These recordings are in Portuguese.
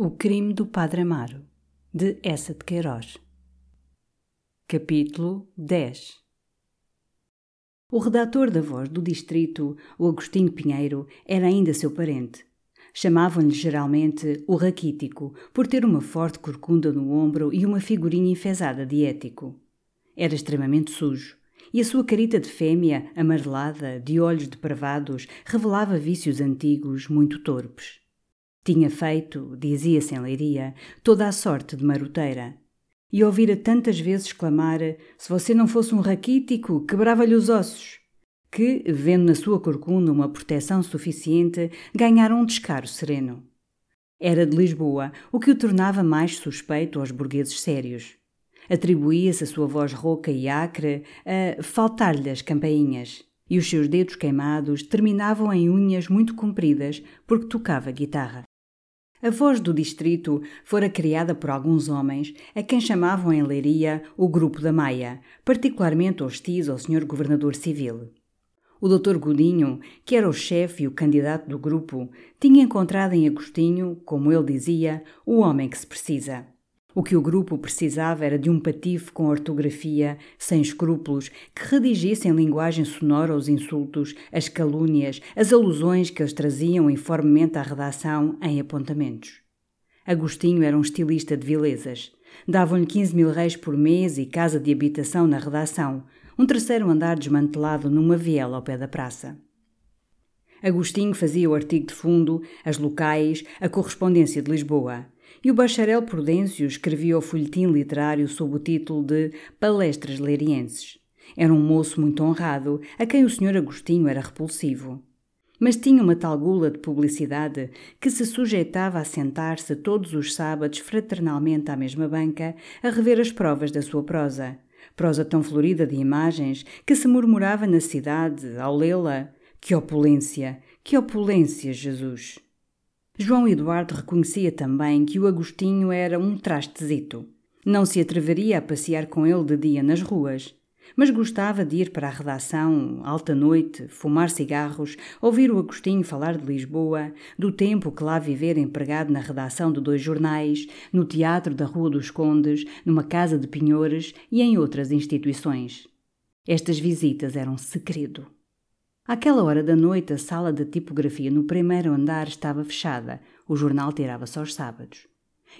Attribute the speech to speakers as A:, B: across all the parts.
A: O crime do Padre Amaro, de Essa de Queiroz. Capítulo 10 O redator da Voz do Distrito, o Agostinho Pinheiro, era ainda seu parente. Chamavam-lhe geralmente o Raquítico, por ter uma forte corcunda no ombro e uma figurinha enfesada de ético. Era extremamente sujo, e a sua carita de fêmea, amarelada, de olhos depravados, revelava vícios antigos muito torpes. Tinha feito, dizia-se em Leiria, toda a sorte de maroteira. E ouvira tantas vezes clamar: se você não fosse um raquítico, quebrava-lhe os ossos. Que, vendo na sua corcunda uma proteção suficiente, ganhara um descaro sereno. Era de Lisboa, o que o tornava mais suspeito aos burgueses sérios. Atribuía-se a sua voz rouca e acre a faltar-lhe as campainhas e os seus dedos queimados terminavam em unhas muito compridas porque tocava guitarra. A voz do distrito fora criada por alguns homens, a quem chamavam em Leiria o Grupo da Maia, particularmente hostis ao Sr. Governador Civil. O Dr. Godinho, que era o chefe e o candidato do grupo, tinha encontrado em Agostinho, como ele dizia, o homem que se precisa. O que o grupo precisava era de um patife com ortografia, sem escrúpulos, que redigisse em linguagem sonora os insultos, as calúnias, as alusões que eles traziam informemente à redação em apontamentos. Agostinho era um estilista de vilezas. Davam-lhe 15 mil reis por mês e casa de habitação na redação, um terceiro andar desmantelado numa viela ao pé da praça. Agostinho fazia o artigo de fundo, as locais, a correspondência de Lisboa e o bacharel Prudêncio escrevia o folhetim literário sob o título de Palestras Leirienses. Era um moço muito honrado, a quem o senhor Agostinho era repulsivo. Mas tinha uma tal gula de publicidade que se sujeitava a sentar-se todos os sábados fraternalmente à mesma banca a rever as provas da sua prosa. Prosa tão florida de imagens que se murmurava na cidade, ao lê-la: Que opulência! Que opulência, Jesus! João Eduardo reconhecia também que o Agostinho era um trastezito. Não se atreveria a passear com ele de dia nas ruas, mas gostava de ir para a redação, alta noite, fumar cigarros, ouvir o Agostinho falar de Lisboa, do tempo que lá vivera empregado na redação de dois jornais, no teatro da Rua dos Condes, numa casa de pinhores e em outras instituições. Estas visitas eram segredo. Àquela hora da noite, a sala de tipografia no primeiro andar estava fechada. O jornal tirava-se aos sábados.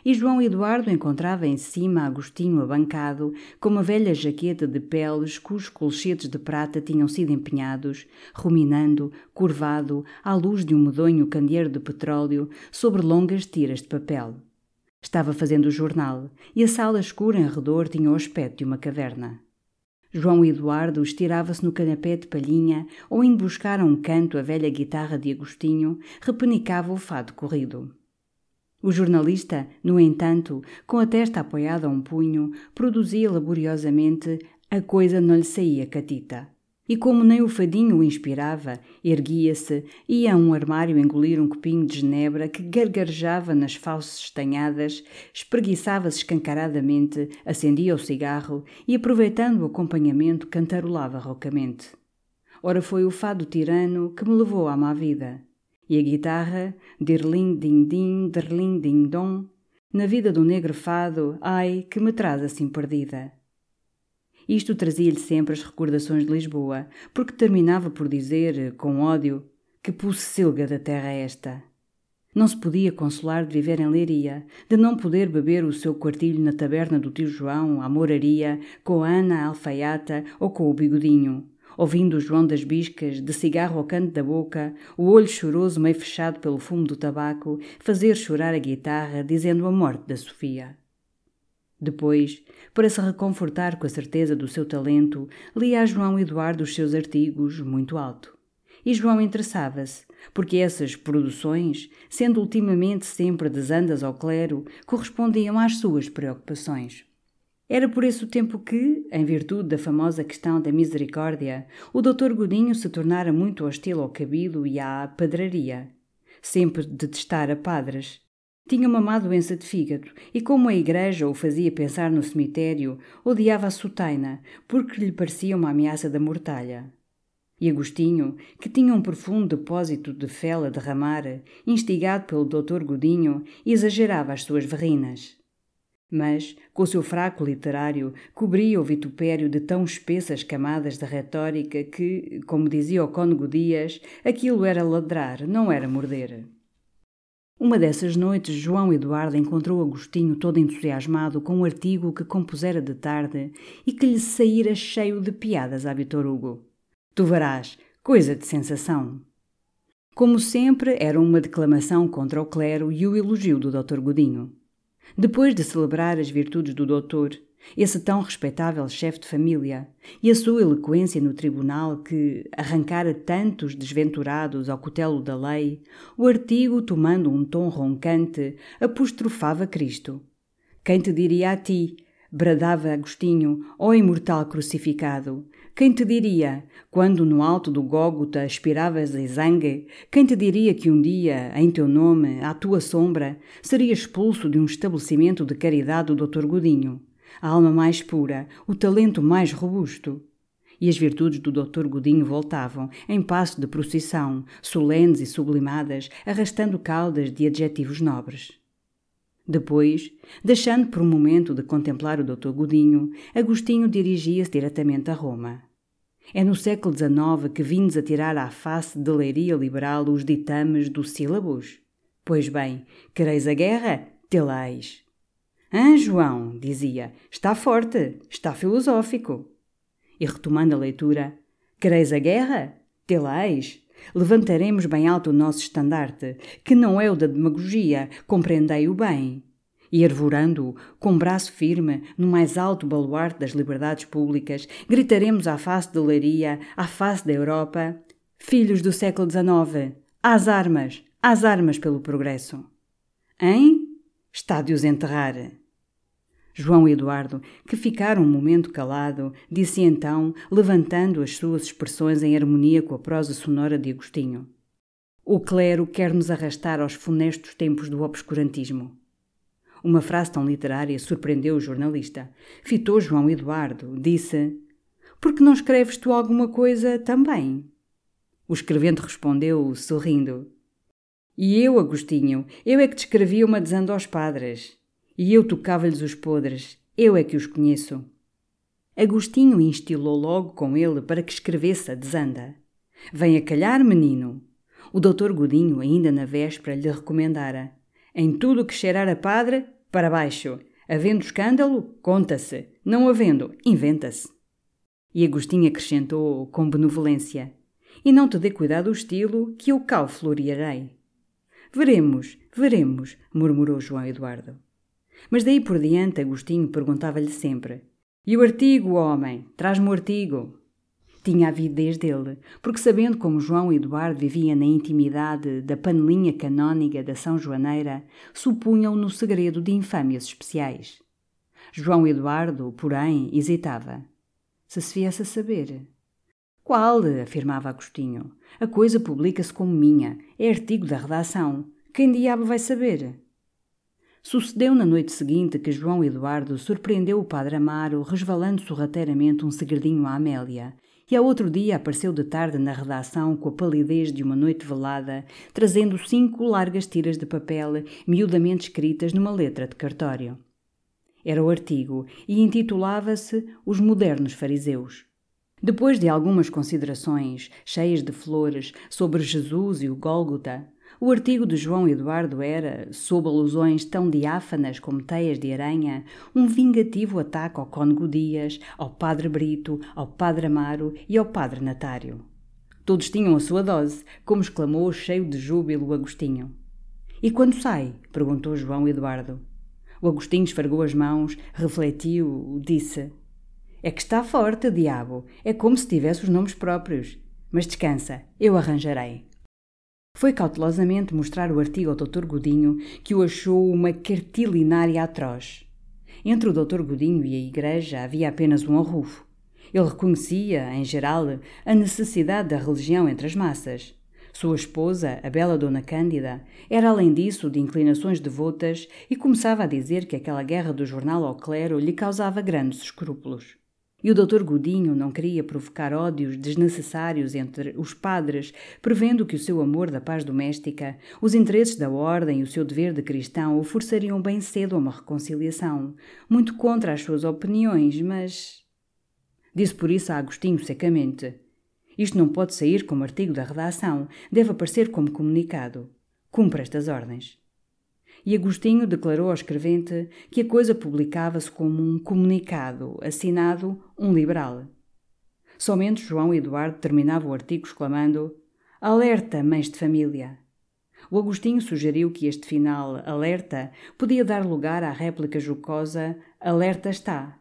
A: E João Eduardo encontrava em cima Agostinho abancado, com uma velha jaqueta de peles cujos colchetes de prata tinham sido empenhados, ruminando, curvado, à luz de um medonho candeeiro de petróleo, sobre longas tiras de papel. Estava fazendo o jornal, e a sala escura em redor tinha o aspecto de uma caverna. João Eduardo estirava-se no canapé de palhinha ou, indo buscar a um canto a velha guitarra de Agostinho, repenicava o fado corrido. O jornalista, no entanto, com a testa apoiada a um punho, produzia laboriosamente A Coisa Não Lhe Saía Catita. E como nem o fadinho o inspirava, erguia-se, ia a um armário engolir um copinho de genebra que gargarejava nas fauces estanhadas, espreguiçava-se escancaradamente, acendia o cigarro e, aproveitando o acompanhamento, cantarolava roucamente. Ora foi o fado tirano que me levou à má vida. E a guitarra, dirlim din din, derlim din dom, na vida do negro fado, ai, que me traz assim perdida. Isto trazia-lhe sempre as recordações de Lisboa, porque terminava por dizer, com ódio, que pocilga da terra esta. Não se podia consolar de viver em Leiria, de não poder beber o seu quartilho na taberna do tio João, à moraria, com a Ana alfaiata ou com o bigodinho, ouvindo o João das Biscas, de cigarro ao canto da boca, o olho choroso meio fechado pelo fumo do tabaco, fazer chorar a guitarra, dizendo a morte da Sofia. Depois, para se reconfortar com a certeza do seu talento, lia a João Eduardo os seus artigos muito alto. E João interessava-se, porque essas produções, sendo ultimamente sempre desandas ao clero, correspondiam às suas preocupações. Era por esse tempo que, em virtude da famosa questão da misericórdia, o doutor Godinho se tornara muito hostil ao cabelo e à padraria. Sempre detestara padres, tinha uma má doença de fígado e, como a igreja o fazia pensar no cemitério, odiava a sotaina porque lhe parecia uma ameaça da mortalha. E Agostinho, que tinha um profundo depósito de fel a derramar, instigado pelo doutor Godinho, exagerava as suas verrinas. Mas, com o seu fraco literário, cobria o vitupério de tão espessas camadas de retórica que, como dizia o cônego Dias, aquilo era ladrar, não era morder. Uma dessas noites, João Eduardo encontrou Agostinho todo entusiasmado com um artigo que compusera de tarde e que lhe saíra cheio de piadas a Vitor Hugo. Tu verás, coisa de sensação. Como sempre, era uma declamação contra o clero e o elogio do Dr. Godinho. Depois de celebrar as virtudes do doutor, esse tão respeitável chefe de família, e a sua eloquência no tribunal que arrancara tantos desventurados ao cutelo da lei, o artigo, tomando um tom roncante, apostrofava Cristo. Quem te diria a ti, bradava Agostinho, ó imortal crucificado, quem te diria, quando no alto do Gógota aspiravas a zangue, quem te diria que um dia, em teu nome, à tua sombra, seria expulso de um estabelecimento de caridade o Dr. Godinho? A alma mais pura, o talento mais robusto. E as virtudes do Dr. Godinho voltavam, em passo de procissão, solenes e sublimadas, arrastando caudas de adjetivos nobres. Depois, deixando por um momento de contemplar o Dr. Godinho, Agostinho dirigia-se diretamente a Roma. É no século XIX que vindes a tirar à face de leiria liberal os ditames dos sílabos? Pois bem, quereis a guerra? Telais. Ah, João, dizia, está forte, está filosófico. E retomando a leitura, quereis a guerra? Telais. Levantaremos bem alto o nosso estandarte, que não é o da demagogia, compreendei-o bem. E arvorando-o, com braço firme, no mais alto baluarte das liberdades públicas, gritaremos à face de Leiria, à face da Europa: Filhos do século XIX, às armas, às armas pelo progresso. Hein? Está de os enterrar. João Eduardo, que ficara um momento calado, disse então, levantando as suas expressões em harmonia com a prosa sonora de Agostinho. O clero quer nos arrastar aos funestos tempos do obscurantismo. Uma frase tão literária surpreendeu o jornalista. Fitou João Eduardo, disse: Por que não escreves tu alguma coisa também? O escrevente respondeu, sorrindo: E eu, Agostinho, eu é que te escrevia uma desando aos padres. E eu tocava-lhes os podres, eu é que os conheço. Agostinho instilou logo com ele para que escrevesse a desanda. Vem a calhar, menino. O doutor Godinho, ainda na véspera, lhe recomendara. Em tudo que cheirar a padre, para baixo. Havendo escândalo, conta-se. Não havendo, inventa-se. E Agostinho acrescentou com benevolência. E não te dê cuidado o estilo, que eu cal florearei. Veremos, veremos, murmurou João Eduardo. Mas daí por diante Agostinho perguntava-lhe sempre: E o artigo, homem? Traz-me o artigo. Tinha a avidez dele, porque sabendo como João Eduardo vivia na intimidade da panelinha canóniga da São Joaneira, supunham no segredo de infâmias especiais. João Eduardo, porém, hesitava. Se se viesse a saber. Qual? afirmava Agostinho. A coisa publica-se como minha. É artigo da redação. Quem diabo vai saber? Sucedeu na noite seguinte que João Eduardo surpreendeu o padre Amaro resvalando sorrateiramente um segredinho à Amélia, e ao outro dia apareceu de tarde na redação com a palidez de uma noite velada, trazendo cinco largas tiras de papel miudamente escritas numa letra de cartório. Era o artigo e intitulava-se Os Modernos Fariseus. Depois de algumas considerações, cheias de flores, sobre Jesus e o Gólgota, o artigo de João Eduardo era, sob alusões tão diáfanas como teias de aranha, um vingativo ataque ao Cônego Dias, ao Padre Brito, ao Padre Amaro e ao Padre Natário. Todos tinham a sua dose, como exclamou cheio de júbilo Agostinho. E quando sai? perguntou João Eduardo. O Agostinho esfregou as mãos, refletiu, disse: É que está forte, diabo. É como se tivesse os nomes próprios. Mas descansa, eu arranjarei. Foi cautelosamente mostrar o artigo ao Dr. Godinho, que o achou uma cartilinária atroz. Entre o Dr. Godinho e a Igreja havia apenas um arrufo. Ele reconhecia, em geral, a necessidade da religião entre as massas. Sua esposa, a bela Dona Cândida, era além disso de inclinações devotas e começava a dizer que aquela guerra do jornal ao clero lhe causava grandes escrúpulos. E o doutor Godinho não queria provocar ódios desnecessários entre os padres, prevendo que o seu amor da paz doméstica, os interesses da ordem e o seu dever de cristão o forçariam bem cedo a uma reconciliação, muito contra as suas opiniões, mas. Disse por isso a Agostinho secamente: Isto não pode sair como artigo da redação, deve aparecer como comunicado. Cumpra estas ordens e Agostinho declarou ao escrevente que a coisa publicava-se como um comunicado assinado um liberal. Somente João Eduardo terminava o artigo exclamando: Alerta, mães de família! O Agostinho sugeriu que este final, alerta, podia dar lugar à réplica jocosa Alerta está.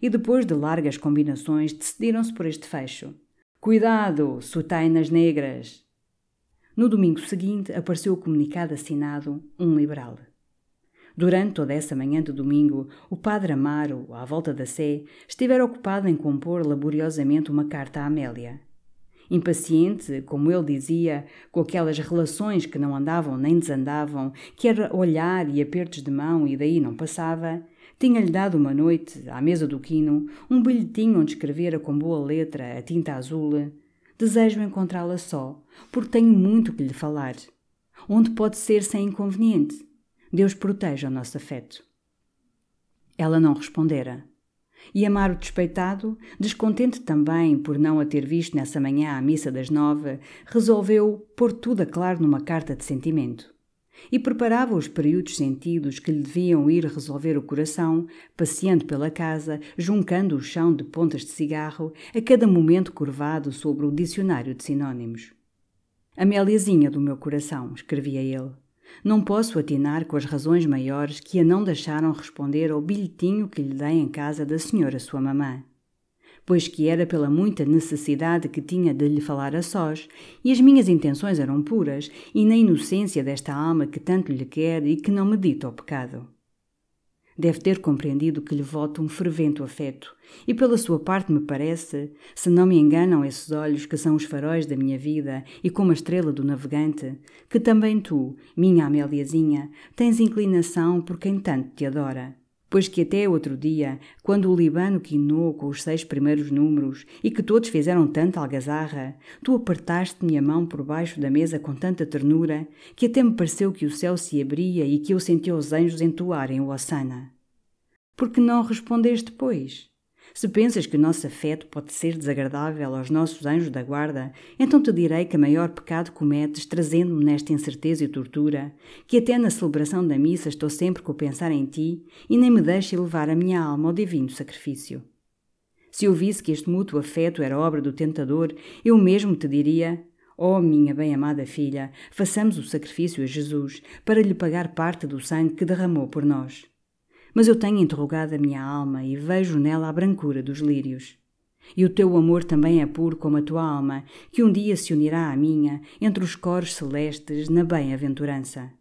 A: E depois de largas combinações, decidiram-se por este fecho. Cuidado, sutainas negras! No domingo seguinte apareceu o comunicado assinado Um Liberal. Durante toda essa manhã de domingo, o padre Amaro, à volta da Sé, estivera ocupado em compor laboriosamente uma carta à Amélia. Impaciente, como ele dizia, com aquelas relações que não andavam nem desandavam, que era olhar e apertos de mão e daí não passava, tinha-lhe dado uma noite, à mesa do quino, um bilhetinho onde escrevera com boa letra, a tinta azul, Desejo encontrá-la só, porque tenho muito que lhe falar. Onde pode ser sem inconveniente? Deus proteja o nosso afeto. Ela não respondera. E Amaro despeitado, descontente também por não a ter visto nessa manhã à missa das nove, resolveu pôr tudo a claro numa carta de sentimento. E preparava os períodos sentidos que lhe deviam ir resolver o coração, passeando pela casa, juncando o chão de pontas de cigarro, a cada momento curvado sobre o dicionário de sinônimos. Améliazinha do meu coração, escrevia ele. Não posso atinar com as razões maiores que a não deixaram responder ao bilhetinho que lhe dei em casa da senhora sua mamã pois que era pela muita necessidade que tinha de lhe falar a sós, e as minhas intenções eram puras, e na inocência desta alma que tanto lhe quer e que não medita o pecado. Deve ter compreendido que lhe voto um fervente afeto, e pela sua parte me parece, se não me enganam esses olhos que são os faróis da minha vida e como a estrela do navegante, que também tu, minha Améliazinha, tens inclinação por quem tanto te adora pois que até outro dia, quando o Libano quinou com os seis primeiros números e que todos fizeram tanta algazarra, tu apertaste-me a mão por baixo da mesa com tanta ternura que até me pareceu que o céu se abria e que eu senti os anjos entoarem o Osana. Por que não respondeste, pois? Se pensas que o nosso afeto pode ser desagradável aos nossos anjos da guarda, então te direi que maior pecado cometes trazendo-me nesta incerteza e tortura, que até na celebração da missa estou sempre com o pensar em ti e nem me deixe levar a minha alma ao divino sacrifício. Se eu visse que este mútuo afeto era obra do tentador, eu mesmo te diria: Oh, minha bem-amada filha, façamos o sacrifício a Jesus para lhe pagar parte do sangue que derramou por nós mas eu tenho interrogado a minha alma e vejo nela a brancura dos lírios. E o teu amor também é puro como a tua alma, que um dia se unirá à minha entre os coros celestes na bem-aventurança.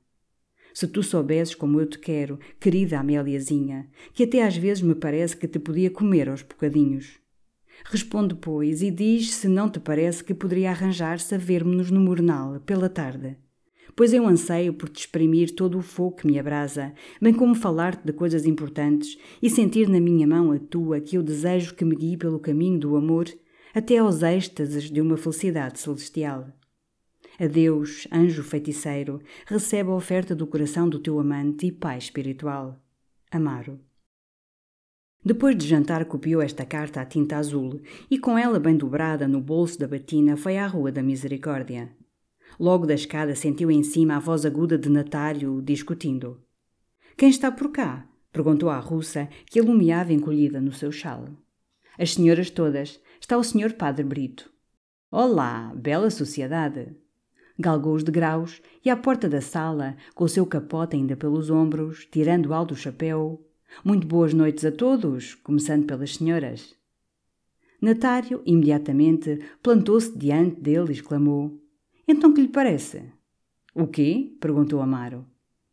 A: Se tu soubesses como eu te quero, querida Améliazinha, que até às vezes me parece que te podia comer aos bocadinhos. Responde, pois, e diz se não te parece que poderia arranjar-se a ver-me-nos no mornal, pela tarde pois eu anseio por te exprimir todo o fogo que me abrasa, bem como falar-te de coisas importantes e sentir na minha mão a tua que eu desejo que me guie pelo caminho do amor até aos êxtases de uma felicidade celestial. Adeus, anjo feiticeiro, recebe a oferta do coração do teu amante e pai espiritual. Amaro. Depois de jantar, copiou esta carta à tinta azul e, com ela bem dobrada no bolso da batina, foi à Rua da Misericórdia. Logo da escada sentiu em cima a voz aguda de Natário discutindo. Quem está por cá? perguntou à russa, que alumiava encolhida no seu chale. As senhoras todas. Está o senhor Padre Brito. Olá, bela sociedade! Galgou os degraus e à porta da sala, com o seu capote ainda pelos ombros, tirando alto o chapéu. Muito boas noites a todos, começando pelas senhoras. Natário, imediatamente, plantou-se diante dele e exclamou: então que lhe parece? O quê? perguntou Amaro.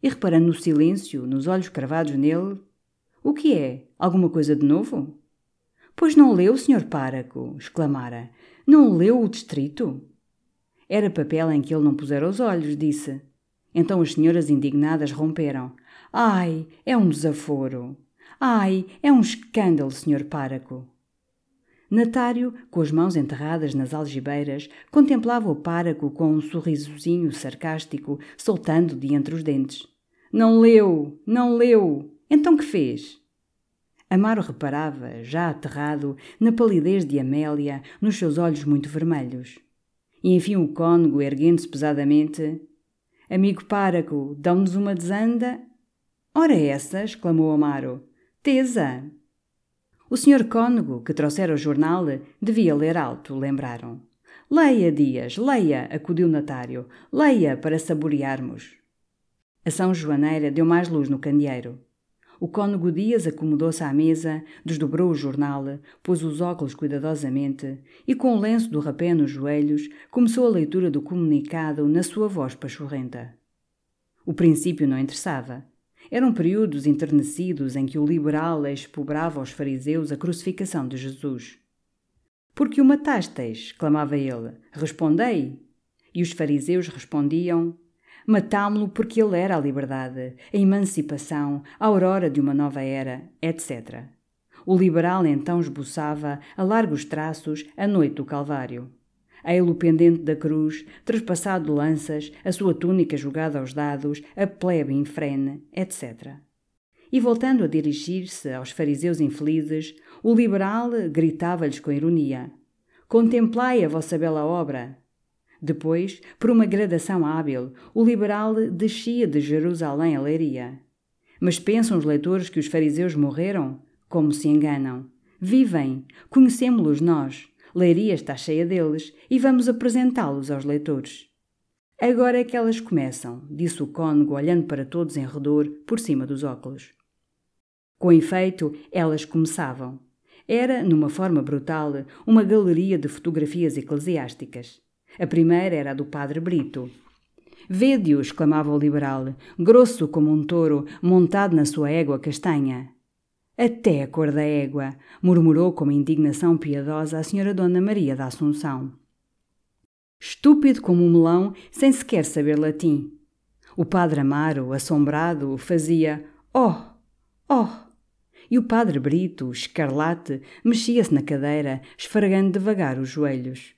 A: E reparando no silêncio, nos olhos cravados nele, o que é? Alguma coisa de novo? Pois não leu, Sr. Páraco, exclamara. Não leu o distrito? Era papel em que ele não pusera os olhos, disse. Então as senhoras indignadas romperam. Ai, é um desaforo. Ai, é um escândalo, Sr. Páraco. Natário, com as mãos enterradas nas algibeiras, contemplava o páraco com um sorrisozinho sarcástico soltando de entre os dentes. Não leu! Não leu! Então que fez? Amaro reparava, já aterrado, na palidez de Amélia, nos seus olhos muito vermelhos. E enfim o cônego, erguendo-se pesadamente. Amigo páraco, dão-nos uma desanda? Ora essa, exclamou Amaro. Tesa! O senhor cônego, que trouxera o jornal, devia ler alto, lembraram. Leia, Dias, leia, acudiu Natário. Leia para saborearmos. A São Joaneira deu mais luz no candeeiro. O cônego Dias acomodou-se à mesa, desdobrou o jornal, pôs os óculos cuidadosamente e, com o lenço do rapé nos joelhos, começou a leitura do comunicado na sua voz pachorrenta. O princípio não interessava. Eram períodos enternecidos em que o liberal expobrava aos fariseus a crucificação de Jesus. Por que o matastes? clamava ele. Respondei. E os fariseus respondiam: Matámo-lo porque ele era a liberdade, a emancipação, a aurora de uma nova era, etc. O liberal então esboçava, a largos traços, a noite do Calvário a ele pendente da cruz, trespassado de lanças, a sua túnica jogada aos dados, a plebe infrene, etc. E voltando a dirigir-se aos fariseus infelizes, o liberal gritava-lhes com ironia: Contemplai a vossa bela obra. Depois, por uma gradação hábil, o liberal descia de Jerusalém a Leiria. Mas pensam os leitores que os fariseus morreram? Como se enganam. Vivem, conhecemos-los nós. Leiria está cheia deles e vamos apresentá-los aos leitores. Agora é que elas começam, disse o cônego olhando para todos em redor, por cima dos óculos. Com efeito, elas começavam. Era, numa forma brutal, uma galeria de fotografias eclesiásticas. A primeira era a do padre Brito. Vede-o, exclamava o liberal, grosso como um touro, montado na sua égua castanha. Até a cor da égua, murmurou com indignação piedosa a senhora Dona Maria da Assunção. Estúpido como um melão, sem sequer saber latim. O padre Amaro, assombrado, fazia Oh! Oh! E o padre Brito, escarlate, mexia-se na cadeira, esfregando devagar os joelhos.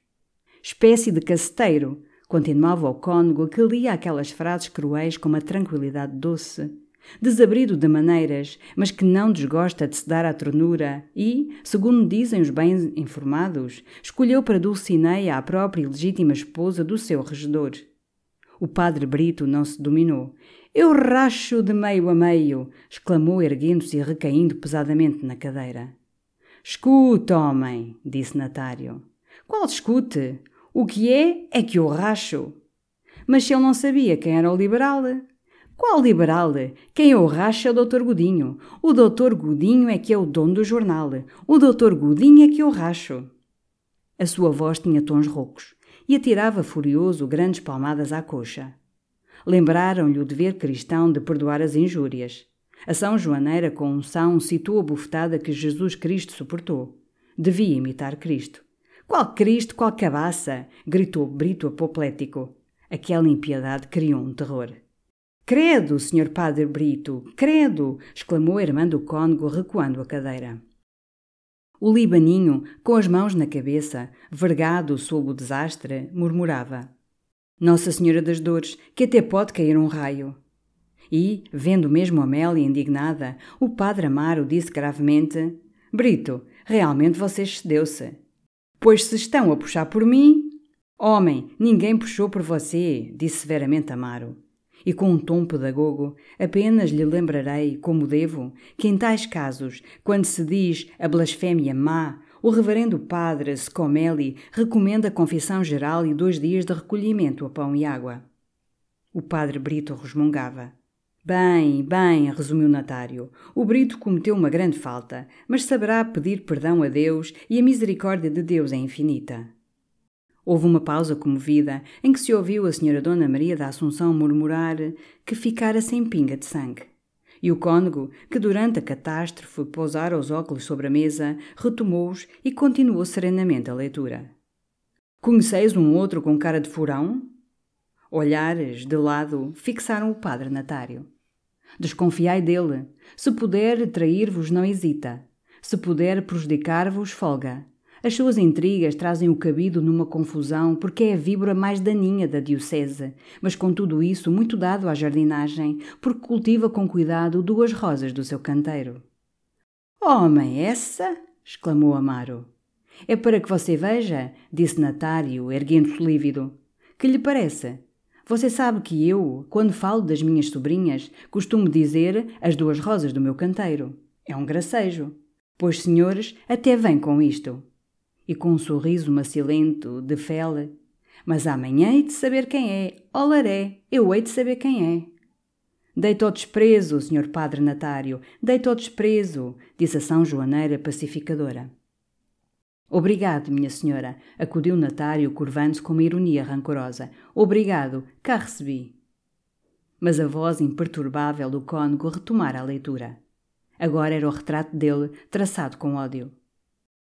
A: Espécie de caceteiro, continuava o cônego que lia aquelas frases cruéis com uma tranquilidade doce desabrido de maneiras, mas que não desgosta de se dar à ternura e, segundo dizem os bem informados, escolheu para Dulcineia a própria e legítima esposa do seu regedor. O padre Brito não se dominou. Eu racho de meio a meio! exclamou, erguendo-se e recaindo pesadamente na cadeira. Escute, homem, disse Natário. Qual escute? O que é, é que eu racho. Mas se ele não sabia quem era o liberal, qual liberal? Quem o racha é o doutor Godinho. O doutor Godinho é que é o dono do jornal. O doutor Godinho é que o racho. A sua voz tinha tons roucos e atirava furioso grandes palmadas à coxa. Lembraram-lhe o dever cristão de perdoar as injúrias. A São Joaneira, com unção, citou a bufetada que Jesus Cristo suportou. Devia imitar Cristo. Qual Cristo, qual cabaça! gritou Brito apoplético. Aquela impiedade criou um terror. Credo, Sr. Padre Brito, credo! exclamou a irmã do cônego, recuando a cadeira. O libaninho, com as mãos na cabeça, vergado sob o desastre, murmurava: Nossa Senhora das Dores, que até pode cair um raio. E, vendo mesmo Amélia indignada, o padre Amaro disse gravemente: Brito, realmente você excedeu-se. Pois se estão a puxar por mim. Homem, ninguém puxou por você, disse severamente Amaro e com um tom pedagogo, apenas lhe lembrarei, como devo, que em tais casos, quando se diz a blasfémia má, o reverendo padre Scomeli recomenda confissão geral e dois dias de recolhimento a pão e água. O padre Brito resmungava. Bem, bem, resumiu Natário. O Brito cometeu uma grande falta, mas saberá pedir perdão a Deus e a misericórdia de Deus é infinita. Houve uma pausa comovida em que se ouviu a senhora Dona Maria da Assunção murmurar que ficara sem pinga de sangue. E o cônego, que durante a catástrofe pousara os óculos sobre a mesa, retomou-os e continuou serenamente a leitura. Conheceis um outro com cara de furão? Olhares, de lado, fixaram o padre Natário. Desconfiai dele. Se puder trair-vos, não hesita. Se puder prejudicar-vos, folga. As suas intrigas trazem o cabido numa confusão porque é a víbora mais daninha da diocese, mas com tudo isso muito dado à jardinagem, porque cultiva com cuidado duas rosas do seu canteiro. Homem, essa? exclamou Amaro. É para que você veja, disse Natário, erguendo-se lívido. Que lhe parece? Você sabe que eu, quando falo das minhas sobrinhas, costumo dizer as duas rosas do meu canteiro. É um gracejo. Pois, senhores, até vem com isto e com um sorriso macilento, de fele. Mas amanhã hei de saber quem é. Olaré, eu hei de saber quem é. Deito ao desprezo, senhor padre Natário, deito ao desprezo, disse a São Joaneira pacificadora. Obrigado, minha senhora, acudiu Natário, curvando-se com uma ironia rancorosa. Obrigado, cá recebi. Mas a voz imperturbável do cônego retomara a leitura. Agora era o retrato dele, traçado com ódio.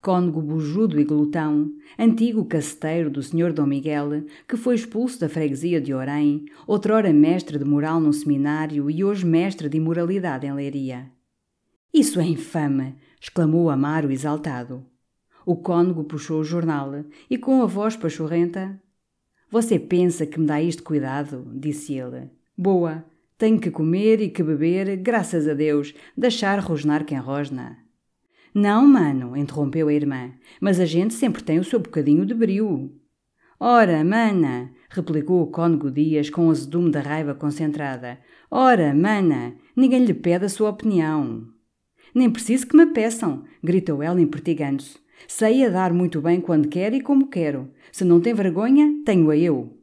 A: Cônego bujudo e glutão, antigo caceteiro do Sr. Dom Miguel, que foi expulso da freguesia de Orém, outrora mestre de moral no seminário e hoje mestre de imoralidade em Leiria. Isso é infame! exclamou Amaro exaltado. O cônego puxou o jornal e, com a voz pachorrenta, Você pensa que me dá isto cuidado? disse ele. Boa! Tenho que comer e que beber, graças a Deus, deixar rosnar quem rosna. Não, mano, interrompeu a irmã, mas a gente sempre tem o seu bocadinho de brio. Ora, mana, replicou o cônego Dias com o azedume da raiva concentrada. Ora, mana, ninguém lhe pede a sua opinião. Nem preciso que me peçam, gritou ela impertigando-se. Sei a dar muito bem quando quero e como quero. Se não tem vergonha, tenho-a eu.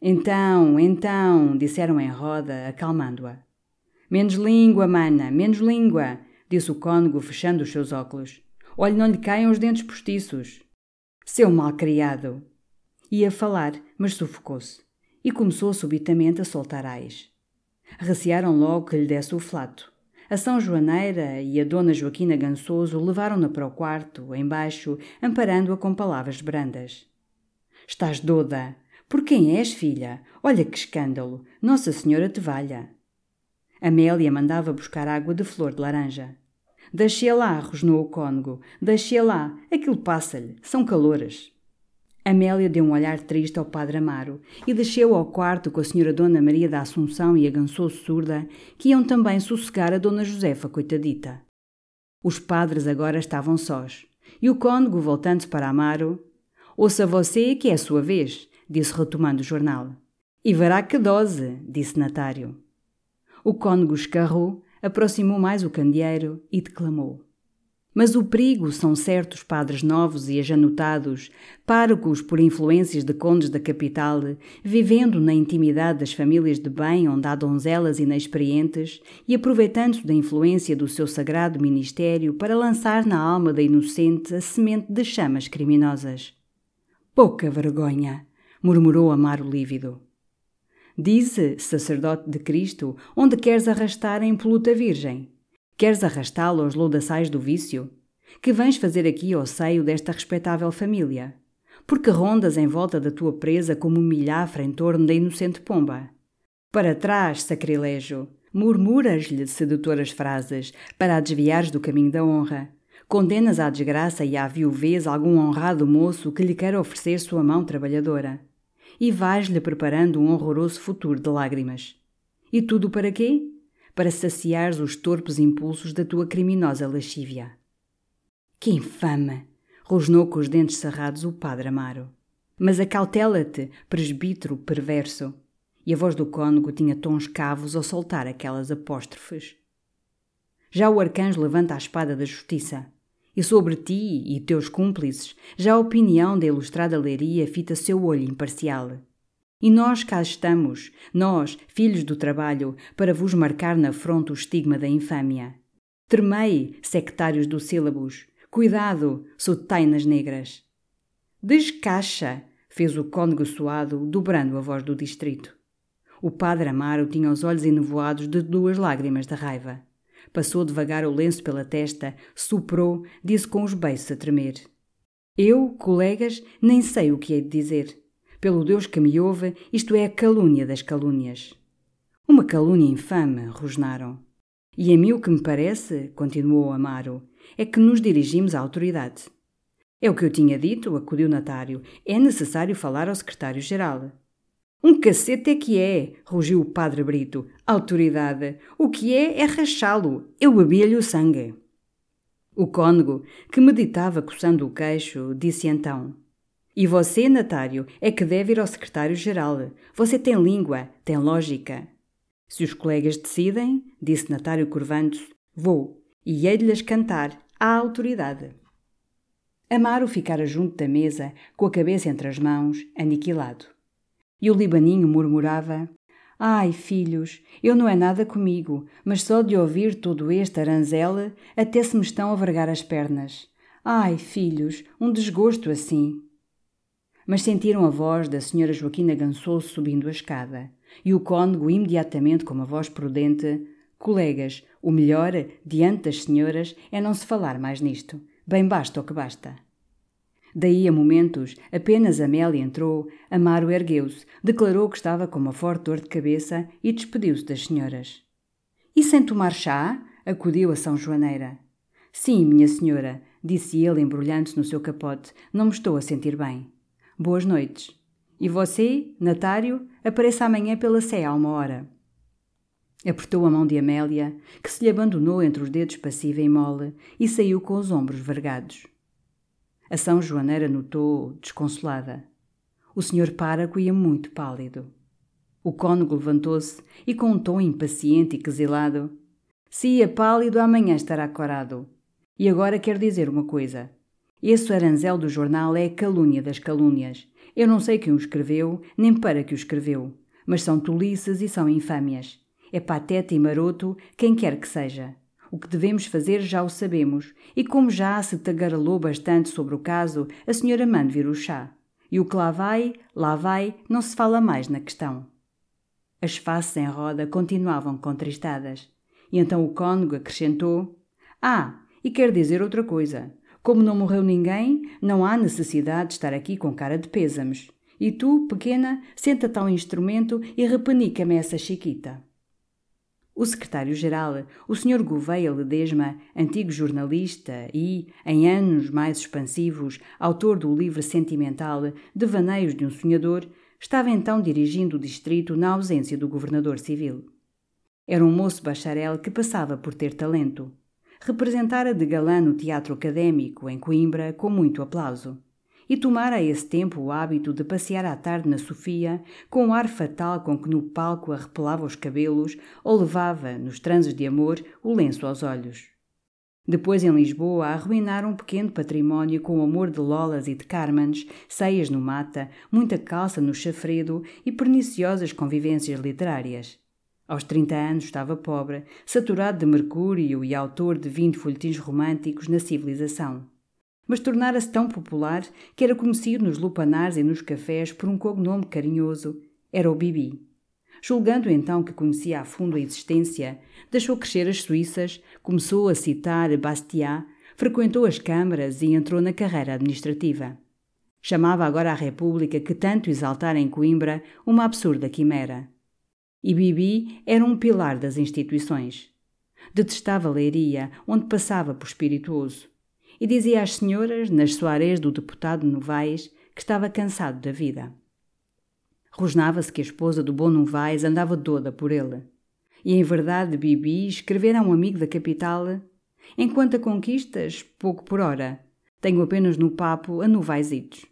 A: Então, então, disseram em roda, acalmando-a. Menos língua, mana, menos língua disse o cônego, fechando os seus óculos. Olhe, não lhe caiam os dentes postiços. Seu malcriado! Ia falar, mas sufocou-se. E começou subitamente a soltar ais. Recearam logo que lhe desse o flato. A São Joaneira e a Dona Joaquina Gansoso levaram-na para o quarto, embaixo, amparando-a com palavras brandas. Estás doda! Por quem és, filha? Olha que escândalo! Nossa Senhora te valha! Amélia mandava buscar água de flor de laranja. Deixe lá, rosnou o cônego. Deixe lá, aquilo passa-lhe, são calores. Amélia deu um olhar triste ao padre Amaro e desceu ao quarto com a senhora Dona Maria da Assunção e a gansoso surda, que iam também sossegar a Dona Josefa, coitadita. Os padres agora estavam sós, e o cônego, voltando-se para Amaro, Ouça você que é a sua vez, disse retomando o jornal. E verá que dose, disse Natário. O cônego escarrou aproximou mais o candeeiro e declamou. Mas o perigo são certos padres novos e ajanotados, párocos por influências de condes da capital, vivendo na intimidade das famílias de bem onde há donzelas inexperientes e aproveitando-se da influência do seu sagrado ministério para lançar na alma da inocente a semente de chamas criminosas. Pouca vergonha! murmurou Amaro lívido. Dize, sacerdote de Cristo, onde queres arrastar a impoluta Virgem? Queres arrastá-lo aos lodaçais do vício? Que vens fazer aqui ao seio desta respeitável família? Porque rondas em volta da tua presa como um milhafre em torno da inocente pomba? Para trás, sacrilégio! Murmuras-lhe sedutoras frases para a desviares do caminho da honra. Condenas à desgraça e à viuvez algum honrado moço que lhe quer oferecer sua mão trabalhadora e vais-lhe preparando um horroroso futuro de lágrimas. E tudo para quê? Para saciares os torpes impulsos da tua criminosa lascívia. Que infame! rosnou com os dentes cerrados o padre Amaro. Mas acautela-te, presbítero perverso. E a voz do cônego tinha tons cavos ao soltar aquelas apóstrofes. Já o arcanjo levanta a espada da justiça. E sobre ti e teus cúmplices, já a opinião da ilustrada leiria fita seu olho imparcial. E nós cá estamos, nós, filhos do trabalho, para vos marcar na fronte o estigma da infâmia. Tremei, sectários do sílabus. Cuidado, sotainas negras. Descaixa, fez o cônego suado, dobrando a voz do distrito. O padre Amaro tinha os olhos enevoados de duas lágrimas de raiva. Passou devagar o lenço pela testa, soprou, disse com os beiços a tremer. Eu, colegas, nem sei o que hei de dizer. Pelo Deus que me ouve, isto é a calúnia das calúnias. Uma calúnia infame, rosnaram. E a mim o que me parece, continuou Amaro, é que nos dirigimos à autoridade. É o que eu tinha dito, acudiu Natário. É necessário falar ao secretário-geral. Um cacete é que é, rugiu o padre Brito. Autoridade. O que é é rachá-lo. Eu bebia-lhe o sangue. O cônego, que meditava coçando o queixo, disse então: E você, Natário, é que deve ir ao secretário-geral. Você tem língua, tem lógica. Se os colegas decidem, disse Natário curvando-se, vou, e hei-lhes cantar à autoridade. Amaro ficara junto da mesa, com a cabeça entre as mãos, aniquilado. E o libaninho murmurava: Ai, filhos, eu não é nada comigo, mas só de ouvir todo este aranzel até se me estão a vergar as pernas. Ai, filhos, um desgosto assim. Mas sentiram a voz da senhora Joaquina Gansouço subindo a escada, e o cônego imediatamente com uma voz prudente: Colegas, o melhor, diante das senhoras, é não se falar mais nisto. Bem basta o que basta. Daí a momentos, apenas Amélia entrou, Amaro ergueu-se, declarou que estava com uma forte dor de cabeça e despediu-se das senhoras. E sem tomar chá? acudiu a São Joaneira. Sim, minha senhora, disse ele embrulhando-se no seu capote, não me estou a sentir bem. Boas noites. E você, Natário, apareça amanhã pela Sé a uma hora. Apertou a mão de Amélia, que se lhe abandonou entre os dedos passiva e mole, e saiu com os ombros vergados. A São Joaneira notou, desconsolada. O senhor párago ia muito pálido. O cônego levantou-se e, com um tom impaciente e quesilado, se ia pálido, amanhã estará corado. E agora quero dizer uma coisa. Esse aranzel do jornal é a calúnia das calúnias. Eu não sei quem o escreveu, nem para que o escreveu, mas são tolices e são infâmias. É pateta e maroto quem quer que seja. O que devemos fazer já o sabemos, e como já se tagarelou bastante sobre o caso, a senhora manda vir o chá. E o que lá vai, lá vai, não se fala mais na questão. As faces em roda continuavam contristadas. E então o cônego acrescentou: Ah, e quer dizer outra coisa. Como não morreu ninguém, não há necessidade de estar aqui com cara de pêsames. E tu, pequena, senta-te ao instrumento e repenica-me essa chiquita. O secretário-geral, o Sr. Gouveia Ledesma, antigo jornalista e, em anos mais expansivos, autor do livro sentimental Devaneios de um Sonhador, estava então dirigindo o distrito na ausência do governador civil. Era um moço bacharel que passava por ter talento. Representara de galã no teatro académico, em Coimbra, com muito aplauso e tomara a esse tempo o hábito de passear à tarde na Sofia, com o ar fatal com que no palco arrepelava os cabelos ou levava, nos transes de amor, o lenço aos olhos. Depois, em Lisboa, arruinar um pequeno património com o amor de Lolas e de Carmens, ceias no mata, muita calça no chafredo e perniciosas convivências literárias. Aos 30 anos estava pobre, saturado de mercúrio e autor de vinte folhetins românticos na civilização mas tornara-se tão popular que era conhecido nos lupanares e nos cafés por um cognome carinhoso. Era o Bibi. Julgando então que conhecia a fundo a existência, deixou crescer as suíças, começou a citar Bastiat, frequentou as câmaras e entrou na carreira administrativa. Chamava agora a República que tanto exaltara em Coimbra uma absurda quimera. E Bibi era um pilar das instituições. Detestava a leiria, onde passava por espirituoso e dizia às senhoras, nas soarés do deputado Novaes, que estava cansado da vida. Rosnava-se que a esposa do bom Novaes andava toda por ele. E em verdade, Bibi escrevera a um amigo da capital: Enquanto a conquistas, pouco por hora. Tenho apenas no papo a Novaesitos.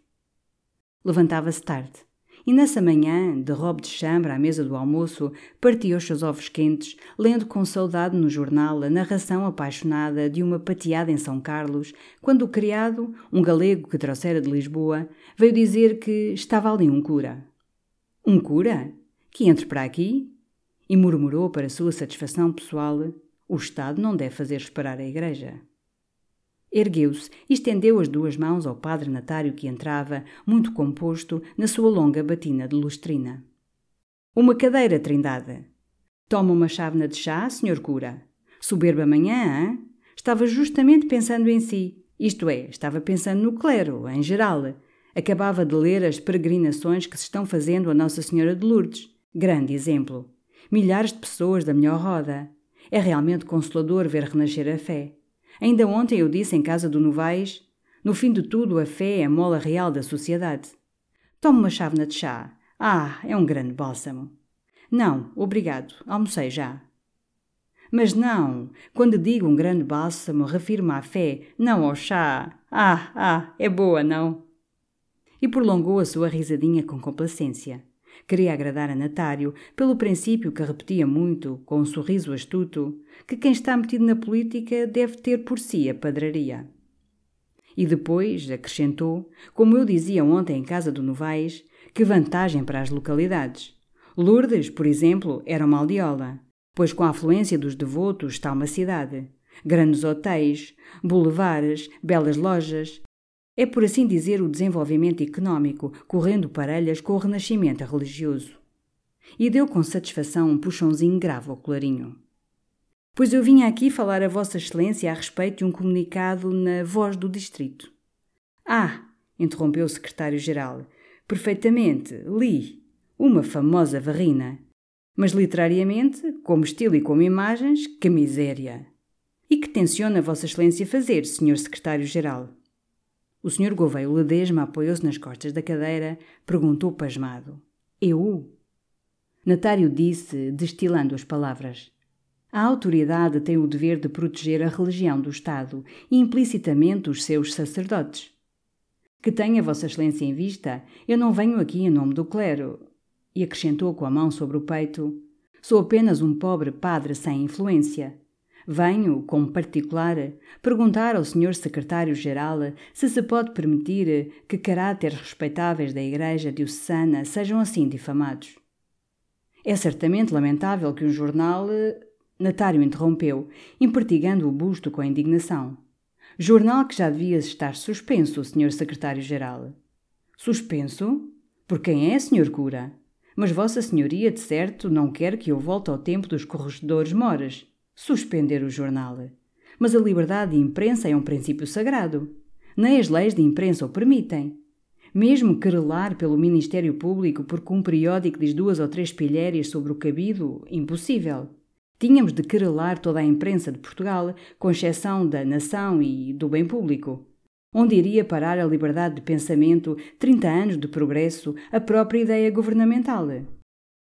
A: Levantava-se tarde e nessa manhã, de robe de chambra à mesa do almoço, partia os seus ovos quentes, lendo com saudade no jornal a narração apaixonada de uma pateada em São Carlos, quando o criado, um galego que trouxera de Lisboa, veio dizer que estava ali um cura. Um cura? Que entre para aqui? E murmurou para sua satisfação pessoal: o Estado não deve fazer esperar a Igreja. Ergueu-se e estendeu as duas mãos ao padre Natário que entrava, muito composto, na sua longa batina de lustrina. Uma cadeira, Trindade. Toma uma chávena de chá, senhor cura. Soberba manhã, hein? Estava justamente pensando em si. Isto é, estava pensando no clero, em geral. Acabava de ler as peregrinações que se estão fazendo a Nossa Senhora de Lourdes. Grande exemplo. Milhares de pessoas da melhor roda. É realmente consolador ver renascer a fé. Ainda ontem eu disse em casa do Novaes: No fim de tudo, a fé é a mola real da sociedade. Tome uma chávena de chá. Ah, é um grande bálsamo. Não, obrigado, almocei já. Mas não, quando digo um grande bálsamo, refiro-me à fé, não ao chá. Ah, ah, é boa, não? E prolongou a sua risadinha com complacência. Queria agradar a Natário pelo princípio que repetia muito, com um sorriso astuto, que quem está metido na política deve ter por si a padraria. E depois acrescentou, como eu dizia ontem em casa do Novaes, que vantagem para as localidades. Lourdes, por exemplo, era uma aldeola, pois com a afluência dos devotos está uma cidade. Grandes hotéis, boulevares, belas lojas. É, por assim dizer, o desenvolvimento económico, correndo parelhas com o renascimento religioso. E deu com satisfação um puxãozinho grave ao colarinho. Pois eu vinha aqui falar a Vossa Excelência a respeito de um comunicado na Voz do Distrito. Ah, interrompeu o secretário-geral. Perfeitamente, li. Uma famosa varrina. Mas literariamente, como estilo e como imagens, que miséria! E que tenciona Vossa Excelência fazer, Senhor Secretário-Geral? O Sr. Gouveia Ledesma apoiou-se nas costas da cadeira, perguntou pasmado. Eu? Natário disse, destilando as palavras. A autoridade tem o dever de proteger a religião do Estado e implicitamente os seus sacerdotes. Que tenha Vossa Excelência em vista, eu não venho aqui em nome do clero. E acrescentou com a mão sobre o peito: Sou apenas um pobre padre sem influência. Venho, como particular, perguntar ao Sr. Secretário-Geral se se pode permitir que caráteres respeitáveis da Igreja Diocesana sejam assim difamados. É certamente lamentável que um jornal Natário interrompeu, impertigando o busto com indignação. Jornal que já devia estar suspenso, Sr. Secretário-Geral. Suspenso? Por quem é, Sr. Cura? Mas Vossa Senhoria, de certo, não quer que eu volte ao tempo dos corregedores moras. Suspender o jornal. Mas a liberdade de imprensa é um princípio sagrado. Nem as leis de imprensa o permitem. Mesmo querelar pelo Ministério Público porque um periódico diz duas ou três pilhérias sobre o cabido, impossível. Tínhamos de querelar toda a imprensa de Portugal, com exceção da nação e do bem público. Onde iria parar a liberdade de pensamento, 30 anos de progresso, a própria ideia governamental?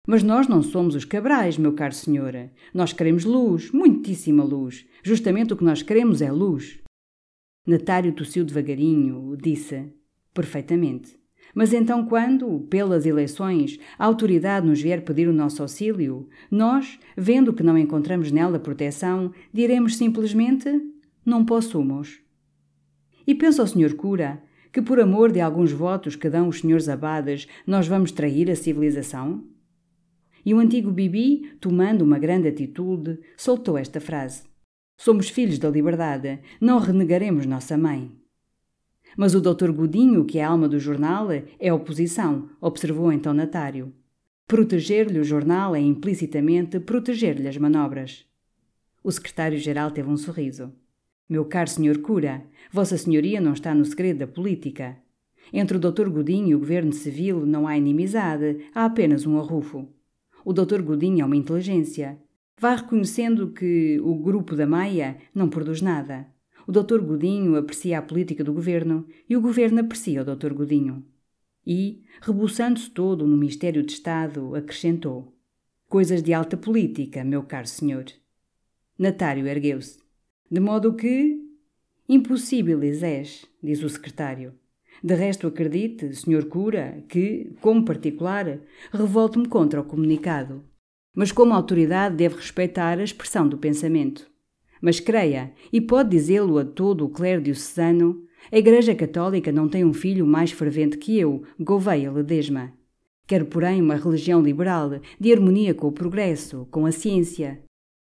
A: Mas nós não somos os cabrais, meu caro senhor. Nós queremos luz, muitíssima luz. Justamente o que nós queremos é luz. Natário tossiu devagarinho, disse: Perfeitamente. Mas então, quando, pelas eleições, a autoridade nos vier pedir o nosso auxílio, nós, vendo que não encontramos nela proteção, diremos simplesmente: não possumos. E pensa o senhor cura que, por amor de alguns votos que dão os senhores abades, nós vamos trair a civilização? E o antigo Bibi, tomando uma grande atitude, soltou esta frase: Somos filhos da liberdade, não renegaremos nossa mãe. Mas o doutor Godinho, que é a alma do jornal, é oposição, observou então Natário. Proteger-lhe o jornal é implicitamente proteger-lhe as manobras. O secretário-geral teve um sorriso. Meu caro senhor cura, Vossa Senhoria não está no segredo da política. Entre o doutor Godinho e o governo civil não há inimizade, há apenas um arrufo. O doutor Godinho é uma inteligência. Vá reconhecendo que o grupo da Maia não produz nada. O Dr. Godinho aprecia a política do governo e o governo aprecia o Dr. Godinho. E, rebuçando-se todo no mistério de Estado, acrescentou: Coisas de alta política, meu caro senhor. Natário ergueu-se. De modo que. Impossível és, diz o secretário. De resto, acredite, senhor cura, que, como particular, revolto-me contra o comunicado. Mas, como autoridade, devo respeitar a expressão do pensamento. Mas creia, e pode dizê-lo a todo o clero diocesano, a Igreja Católica não tem um filho mais fervente que eu, Gouveia Ledesma. Quero, porém, uma religião liberal, de harmonia com o progresso, com a ciência.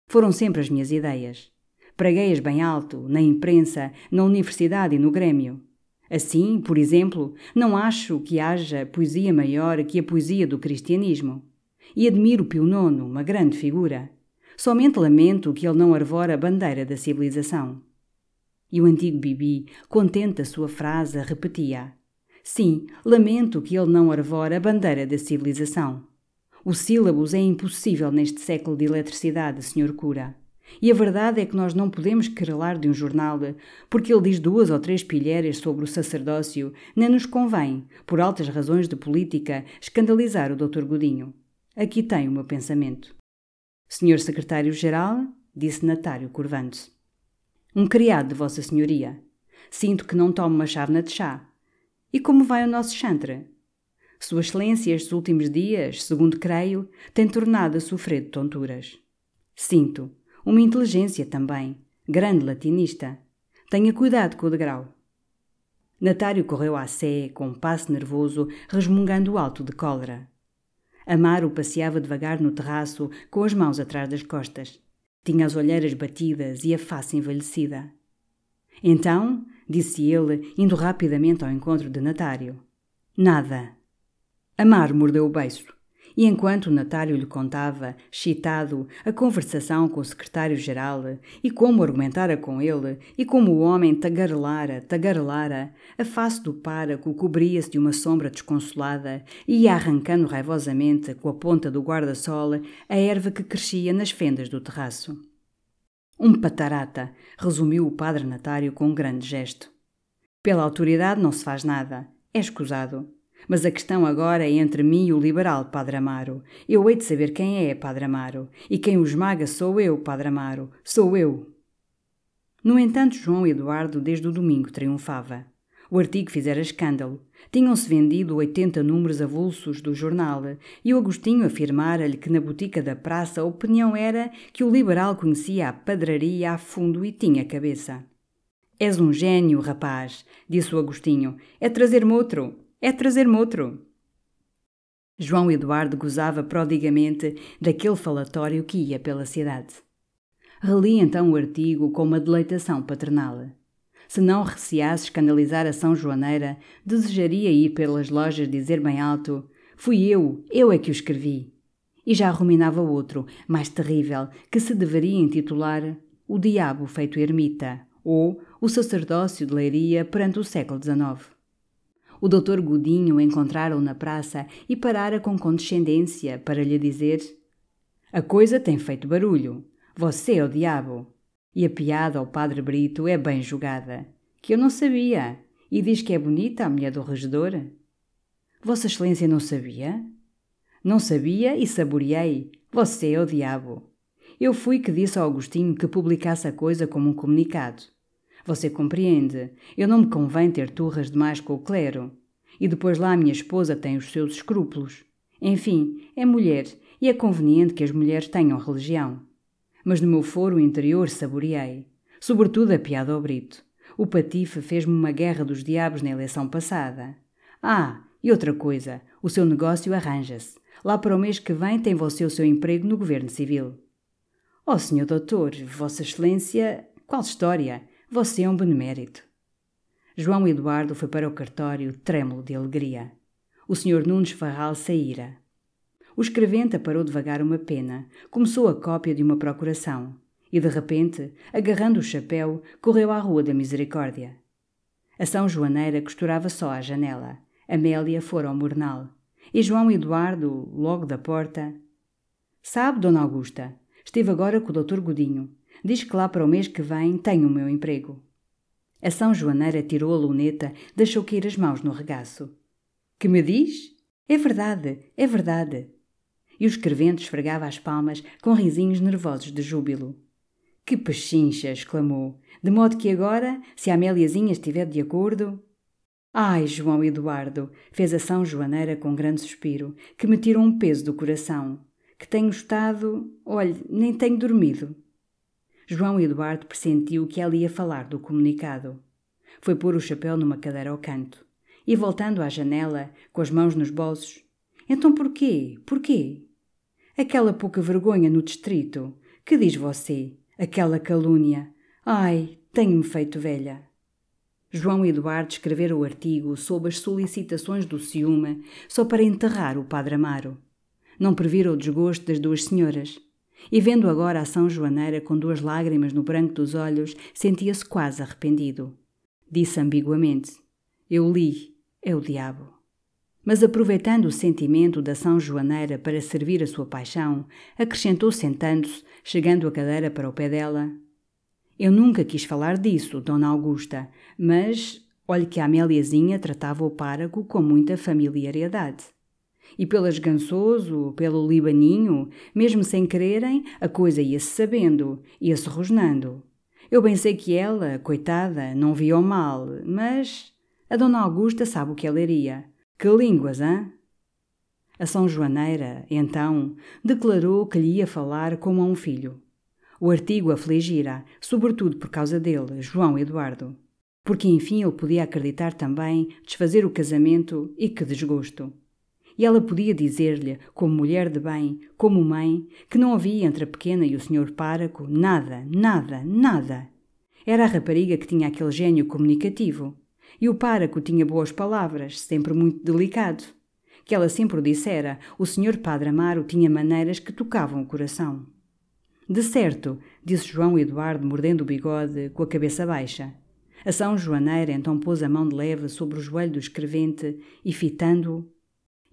A: Foram sempre as minhas ideias. Preguei-as bem alto, na imprensa, na universidade e no grêmio. Assim, por exemplo, não acho que haja poesia maior que a poesia do cristianismo. E admiro Pio IX, uma grande figura. Somente lamento que ele não arvora a bandeira da civilização. E o antigo Bibi, contente da sua frase, repetia: Sim, lamento que ele não arvora a bandeira da civilização. Os sílabos é impossível neste século de eletricidade, senhor cura. E a verdade é que nós não podemos querelar de um jornal, porque ele diz duas ou três pilheiras sobre o sacerdócio, nem nos convém, por altas razões de política, escandalizar o Dr. Godinho. Aqui tem o meu pensamento. Senhor Secretário-Geral, disse Natário, curvando-se. Um criado de Vossa Senhoria. Sinto que não toma uma chávena de chá. E como vai o nosso chantre? Sua Excelência, estes últimos dias, segundo creio, tem tornado a sofrer de tonturas. Sinto, uma inteligência também, grande latinista. Tenha cuidado com o degrau. Natário correu à sé, com um passo nervoso, resmungando alto de cólera. Amaro passeava devagar no terraço, com as mãos atrás das costas. Tinha as olheiras batidas e a face envelhecida. Então, disse ele, indo rapidamente ao encontro de Natário. Nada. Amaro mordeu o beiço. E enquanto Natário lhe contava, excitado, a conversação com o secretário-geral e como argumentara com ele, e como o homem tagarelara, tagarelara, a face do páraco cobria-se de uma sombra desconsolada e ia arrancando raivosamente, com a ponta do guarda-sol, a erva que crescia nas fendas do terraço. Um patarata, resumiu o padre Natário com um grande gesto. Pela autoridade não se faz nada. É escusado. Mas a questão agora é entre mim e o liberal Padre Amaro. Eu hei de saber quem é Padre Amaro. E quem o esmaga sou eu, Padre Amaro. Sou eu. No entanto, João Eduardo desde o domingo triunfava. O artigo fizera escândalo. Tinham-se vendido 80 números avulsos do jornal e o Agostinho afirmara-lhe que na botica da praça a opinião era que o liberal conhecia a padraria a fundo e tinha cabeça. És um gênio, rapaz, disse o Agostinho. É trazer-me outro. É trazer-me outro. João Eduardo gozava prodigamente daquele falatório que ia pela cidade. Reli então o artigo com uma deleitação paternal. Se não receasse escandalizar a São Joaneira, desejaria ir pelas lojas dizer bem alto: Fui eu, eu é que o escrevi. E já ruminava outro, mais terrível, que se deveria intitular O Diabo Feito Ermita ou O Sacerdócio de Leiria perante o século XIX. O doutor Godinho encontraram na praça e parara com condescendência para lhe dizer: A coisa tem feito barulho. Você é o diabo. E a piada ao padre Brito é bem jogada. Que eu não sabia. E diz que é bonita a mulher do regedor. Vossa Excelência não sabia? Não sabia e saboreei. Você é o diabo. Eu fui que disse ao Agostinho que publicasse a coisa como um comunicado. Você compreende. Eu não me convém ter turras demais com o clero. E depois lá a minha esposa tem os seus escrúpulos. Enfim, é mulher e é conveniente que as mulheres tenham religião. Mas no meu foro interior saboreei. Sobretudo a piada ao Brito. O Patife fez-me uma guerra dos diabos na eleição passada. Ah, e outra coisa, o seu negócio arranja-se. Lá para o mês que vem tem você o seu emprego no governo civil. Oh, senhor doutor, Vossa Excelência, qual história? Você é um benemérito. João Eduardo foi para o cartório trêmulo de alegria. O senhor Nunes Farral saíra. O escrevente aparou devagar uma pena, começou a cópia de uma procuração e, de repente, agarrando o chapéu, correu à Rua da Misericórdia. A São Joaneira costurava só à janela. Amélia fora ao mornal. E João Eduardo, logo da porta. Sabe, Dona Augusta, esteve agora com o Dr. Godinho. Diz que lá para o mês que vem tem o meu emprego. A São Joaneira tirou a luneta, deixou cair as mãos no regaço. Que me diz? É verdade, é verdade. E o escrevente esfregava as palmas com risinhos nervosos de júbilo. Que pechincha! exclamou. De modo que agora, se a Améliazinha estiver de acordo. Ai, João Eduardo, fez a São Joaneira com grande suspiro, que me tirou um peso do coração. Que tenho estado. Olhe, nem tenho dormido. João Eduardo pressentiu que ela ia falar do comunicado. Foi pôr o chapéu numa cadeira ao canto. E voltando à janela, com as mãos nos bolsos. Então porquê? Porquê? Aquela pouca vergonha no distrito. Que diz você? Aquela calúnia. Ai, tenho-me feito velha. João Eduardo escrevera o artigo sob as solicitações do ciúme, só para enterrar o padre Amaro. Não previra o desgosto das duas senhoras. E vendo agora a São Joaneira com duas lágrimas no branco dos olhos, sentia-se quase arrependido. Disse ambiguamente: Eu li, é o diabo. Mas aproveitando o sentimento da São Joaneira para servir a sua paixão, acrescentou sentando-se, chegando a cadeira para o pé dela. Eu nunca quis falar disso, Dona Augusta, mas olhe que a Améliazinha tratava o párago com muita familiaridade. E pelas gansoso, pelo libaninho, mesmo sem quererem, a coisa ia-se sabendo, ia-se rosnando. Eu bem sei que ela, coitada, não via o mal, mas a Dona Augusta sabe o que ela iria. Que línguas, hã? A São Joaneira, então, declarou que lhe ia falar como a um filho. O artigo afligira, sobretudo por causa dele, João Eduardo. Porque enfim ele podia acreditar também, desfazer o casamento e que desgosto. E ela podia dizer-lhe, como mulher de bem, como mãe, que não havia entre a pequena e o senhor páraco nada, nada, nada. Era a rapariga que tinha aquele gênio comunicativo. E o páraco tinha boas palavras, sempre muito delicado. Que ela sempre o dissera, o senhor Padre Amaro tinha maneiras que tocavam o coração. De certo, disse João Eduardo, mordendo o bigode, com a cabeça baixa. A São Joaneira então pôs a mão de leve sobre o joelho do escrevente e, fitando-o,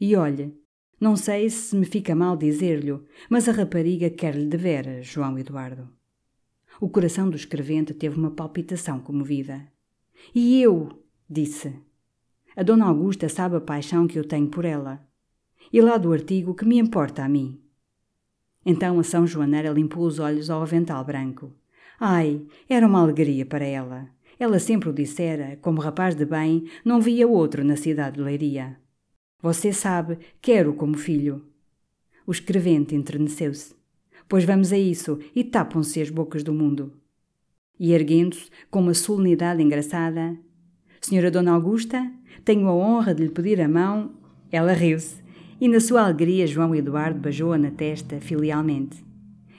A: e olha, não sei se me fica mal dizer-lhe, mas a rapariga quer-lhe de veras, João Eduardo. O coração do escrevente teve uma palpitação comovida. E eu, disse. A dona Augusta sabe a paixão que eu tenho por ela. E lá do artigo que me importa a mim. Então a São Joaneira limpou os olhos ao avental branco. Ai, era uma alegria para ela. Ela sempre o dissera, como rapaz de bem, não via outro na cidade de Leiria. Você sabe, quero como filho. O escrevente entreneceu-se. Pois vamos a isso, e tapam-se as bocas do mundo. E erguendo-se, com uma solenidade engraçada, Senhora Dona Augusta, tenho a honra de lhe pedir a mão. Ela riu-se, e na sua alegria João Eduardo beijou-a na testa filialmente.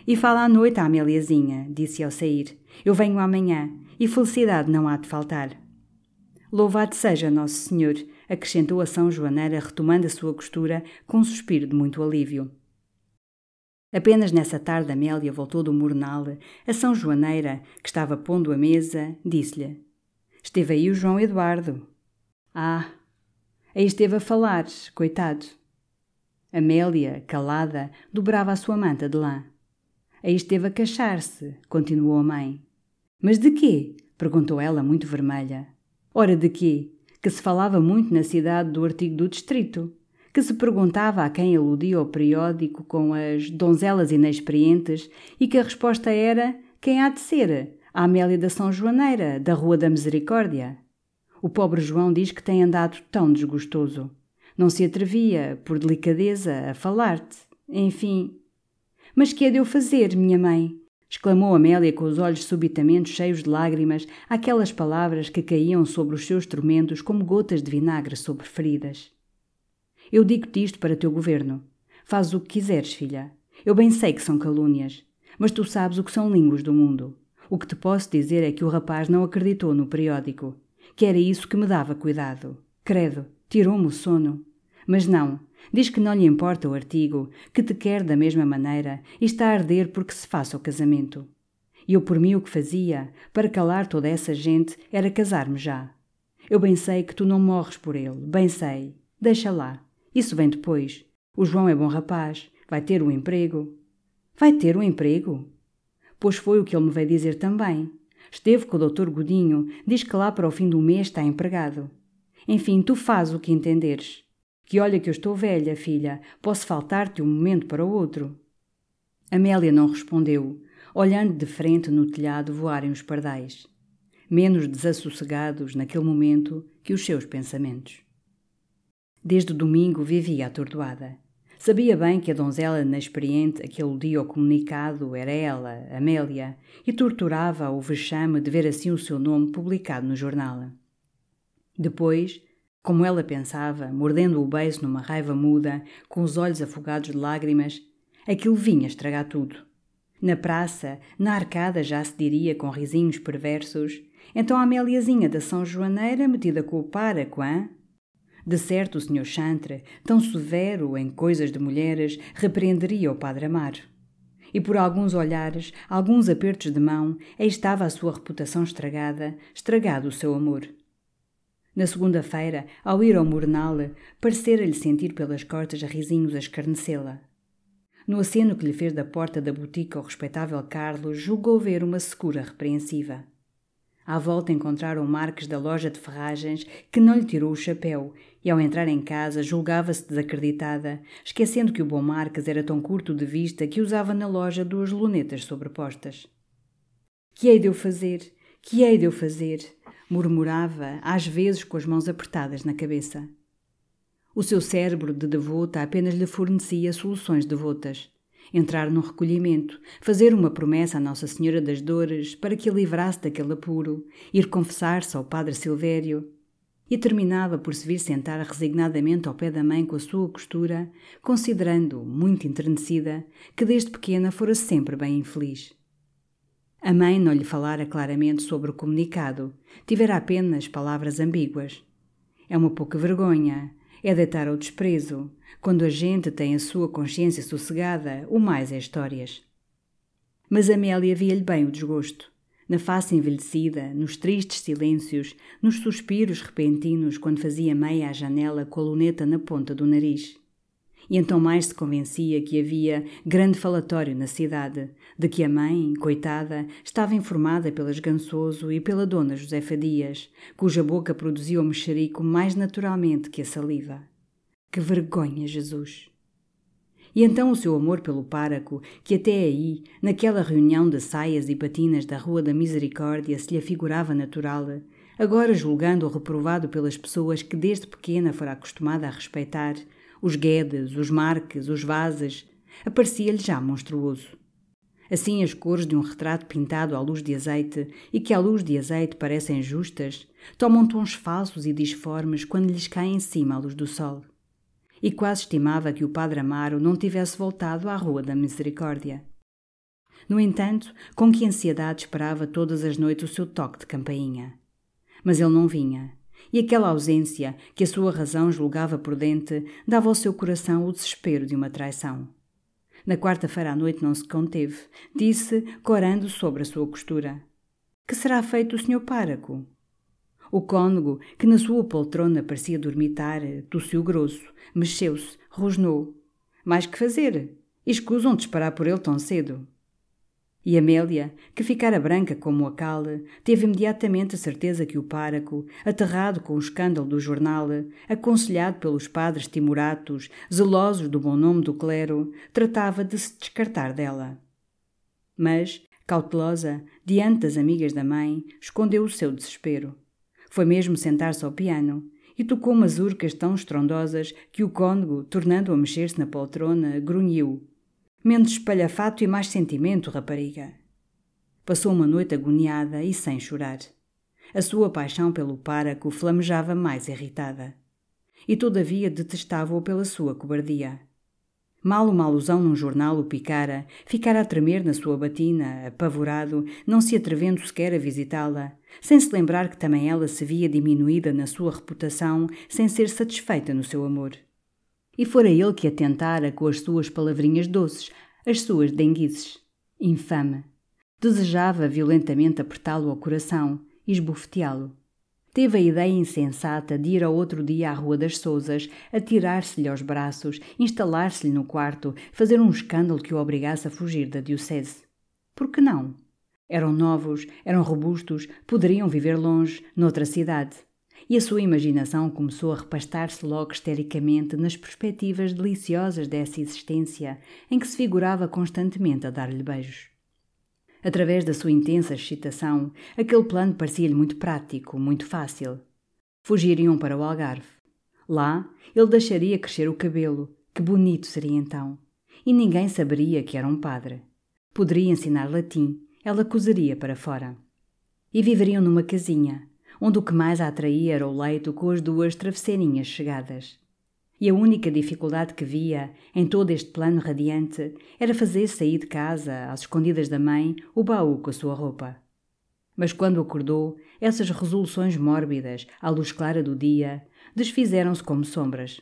A: E fala à noite à Ameliazinha, disse ao sair. Eu venho amanhã, e felicidade não há de faltar. Louvado seja Nosso Senhor, acrescentou a São Joaneira, retomando a sua costura com um suspiro de muito alívio. Apenas nessa tarde Amélia voltou do Murnal, a São Joaneira, que estava pondo a mesa, disse-lhe: Esteve aí o João Eduardo. Ah, aí esteve a falar, coitado. Amélia, calada, dobrava a sua manta de lã. Aí esteve a queixar-se, continuou a mãe. Mas de quê? perguntou ela, muito vermelha. Ora, de quê? Que se falava muito na cidade do artigo do distrito, que se perguntava a quem aludia ao periódico com as donzelas inexperientes e que a resposta era quem há de ser? A Amélia da São Joaneira, da Rua da Misericórdia. O pobre João diz que tem andado tão desgostoso. Não se atrevia, por delicadeza, a falar-te. Enfim. Mas que é de eu fazer, minha mãe? Exclamou Amélia com os olhos subitamente cheios de lágrimas, aquelas palavras que caíam sobre os seus tormentos como gotas de vinagre sobre feridas. Eu digo-te isto para teu governo. Faz o que quiseres, filha. Eu bem sei que são calúnias, mas tu sabes o que são línguas do mundo. O que te posso dizer é que o rapaz não acreditou no periódico, que era isso que me dava cuidado. Credo, tirou-me o sono. Mas não, Diz que não lhe importa o artigo, que te quer da mesma maneira e está a arder porque se faça o casamento. E eu por mim o que fazia, para calar toda essa gente, era casar-me já. Eu bem sei que tu não morres por ele, bem sei. Deixa lá. Isso vem depois. O João é bom rapaz, vai ter um emprego. Vai ter um emprego? Pois foi o que ele me veio dizer também. Esteve com o doutor Godinho, diz que lá para o fim do mês está empregado. Enfim, tu faz o que entenderes. Que olha que eu estou velha, filha, posso faltar-te um momento para o outro. Amélia não respondeu, olhando de frente no telhado voarem os pardais, menos desassossegados naquele momento que os seus pensamentos. Desde o domingo vivia atordoada. Sabia bem que a donzela inexperiente a que aludia ao comunicado era ela, Amélia, e torturava o vexame de ver assim o seu nome publicado no jornal. Depois, como ela pensava, mordendo o beiço numa raiva muda, com os olhos afogados de lágrimas, aquilo vinha estragar tudo. Na praça, na arcada já se diria com risinhos perversos, então a Améliazinha da São Joaneira metida com o páraco, hã? De certo o Sr. Chantre, tão severo em coisas de mulheres, repreenderia o Padre Amaro. E por alguns olhares, alguns apertos de mão, aí estava a sua reputação estragada, estragado o seu amor. Na segunda-feira, ao ir ao Murnal, parecera-lhe sentir pelas costas risinhos a escarnecê-la. No aceno que lhe fez da porta da botica o respeitável Carlos, julgou ver uma secura repreensiva. À volta encontraram Marques da loja de ferragens, que não lhe tirou o chapéu, e ao entrar em casa julgava-se desacreditada, esquecendo que o bom Marques era tão curto de vista que usava na loja duas lunetas sobrepostas. Que hei de eu fazer? Que hei de eu fazer? Murmurava, às vezes com as mãos apertadas na cabeça. O seu cérebro de devota apenas lhe fornecia soluções devotas. Entrar num recolhimento, fazer uma promessa à Nossa Senhora das Dores para que a livrasse daquele apuro, ir confessar-se ao Padre Silvério. E terminava por se vir sentar resignadamente ao pé da mãe com a sua costura, considerando, muito enternecida, que desde pequena fora sempre bem infeliz. A mãe não lhe falara claramente sobre o comunicado, tivera apenas palavras ambíguas. É uma pouca vergonha, é deitar ao desprezo. Quando a gente tem a sua consciência sossegada, o mais é histórias. Mas Amélia via-lhe bem o desgosto. Na face envelhecida, nos tristes silêncios, nos suspiros repentinos quando fazia meia à janela com a luneta na ponta do nariz e então mais se convencia que havia grande falatório na cidade, de que a mãe, coitada, estava informada pela Esgançoso e pela dona Josefa Dias, cuja boca produzia o mexerico mais naturalmente que a saliva. Que vergonha, Jesus! E então o seu amor pelo páraco, que até aí, naquela reunião de saias e patinas da Rua da Misericórdia, se lhe afigurava natural, agora julgando-o reprovado pelas pessoas que desde pequena fora acostumada a respeitar, os Guedes, os Marques, os Vazes, aparecia-lhe já monstruoso. Assim as cores de um retrato pintado à luz de azeite e que à luz de azeite parecem justas, tomam tons falsos e disformes quando lhes cai em cima a luz do sol. E quase estimava que o padre Amaro não tivesse voltado à Rua da Misericórdia. No entanto, com que ansiedade esperava todas as noites o seu toque de campainha. Mas ele não vinha, e aquela ausência, que a sua razão julgava prudente, dava ao seu coração o desespero de uma traição. Na quarta-feira à noite não se conteve, disse, corando sobre a sua costura: Que será feito o senhor páraco? O cônego, que na sua poltrona parecia dormitar, tossiu grosso, mexeu-se, rosnou. Mais que fazer? Escusam de esperar por ele tão cedo. E Amélia, que ficara branca como a cal, teve imediatamente a certeza que o páraco, aterrado com o escândalo do jornal, aconselhado pelos padres timoratos, zelosos do bom nome do clero, tratava de se descartar dela. Mas, cautelosa, diante das amigas da mãe, escondeu o seu desespero. Foi mesmo sentar-se ao piano e tocou umas urcas tão estrondosas que o cônego, tornando a mexer-se na poltrona, grunhiu Menos espalhafato e mais sentimento, rapariga. Passou uma noite agoniada e sem chorar. A sua paixão pelo páraco flamejava mais irritada. E todavia detestava-o pela sua cobardia. Mal uma alusão num jornal o picara, ficara a tremer na sua batina, apavorado, não se atrevendo sequer a visitá-la, sem se lembrar que também ela se via diminuída na sua reputação, sem ser satisfeita no seu amor. E fora ele que atentara com as suas palavrinhas doces, as suas denguices. Infame. Desejava violentamente apertá-lo ao coração e esbofeteá-lo. Teve a ideia insensata de ir ao outro dia à Rua das Sousas, atirar-se-lhe aos braços, instalar-se-lhe no quarto, fazer um escândalo que o obrigasse a fugir da diocese. Por que não? Eram novos, eram robustos, poderiam viver longe, noutra cidade e a sua imaginação começou a repastar-se logo histericamente nas perspectivas deliciosas dessa existência em que se figurava constantemente a dar-lhe beijos. Através da sua intensa excitação, aquele plano parecia-lhe muito prático, muito fácil. Fugiriam para o Algarve. Lá, ele deixaria crescer o cabelo, que bonito seria então. E ninguém saberia que era um padre. Poderia ensinar latim, ela cozeria para fora. E viveriam numa casinha, onde o que mais a atraía era o leito com as duas travesseirinhas chegadas. E a única dificuldade que via em todo este plano radiante era fazer sair de casa, às escondidas da mãe, o baú com a sua roupa. Mas quando acordou, essas resoluções mórbidas, à luz clara do dia, desfizeram-se como sombras.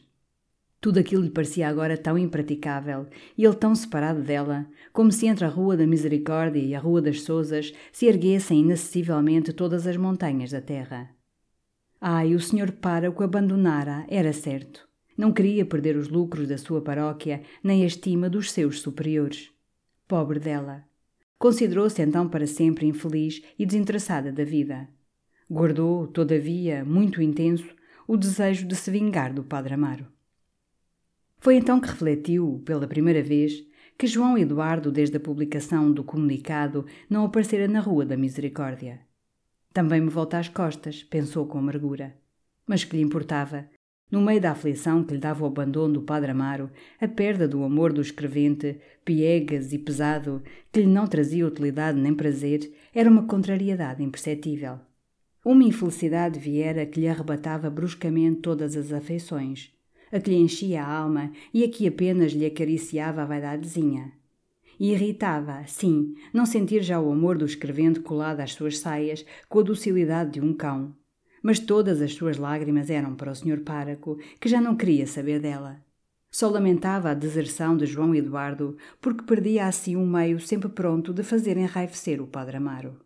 A: Tudo aquilo lhe parecia agora tão impraticável e ele tão separado dela, como se entre a Rua da Misericórdia e a Rua das Sousas se erguessem inacessivelmente todas as montanhas da terra. Ai, o senhor pároco abandonara, era certo. Não queria perder os lucros da sua paróquia, nem a estima dos seus superiores. Pobre dela. Considerou-se então para sempre infeliz e desinteressada da vida. Guardou, todavia, muito intenso, o desejo de se vingar do Padre Amaro. Foi então que refletiu, pela primeira vez, que João Eduardo, desde a publicação do comunicado, não aparecera na Rua da Misericórdia. Também me volta às costas, pensou com amargura. Mas que lhe importava? No meio da aflição que lhe dava o abandono do Padre Amaro, a perda do amor do escrevente, piegas e pesado, que lhe não trazia utilidade nem prazer, era uma contrariedade imperceptível. Uma infelicidade viera que lhe arrebatava bruscamente todas as afeições, a que lhe enchia a alma e a que apenas lhe acariciava a vaidadezinha. Irritava, sim, não sentir já o amor do escrevente colado às suas saias com a docilidade de um cão. Mas todas as suas lágrimas eram para o Sr. Páraco, que já não queria saber dela. Só lamentava a deserção de João Eduardo, porque perdia assim um meio sempre pronto de fazer enraivecer o Padre Amaro.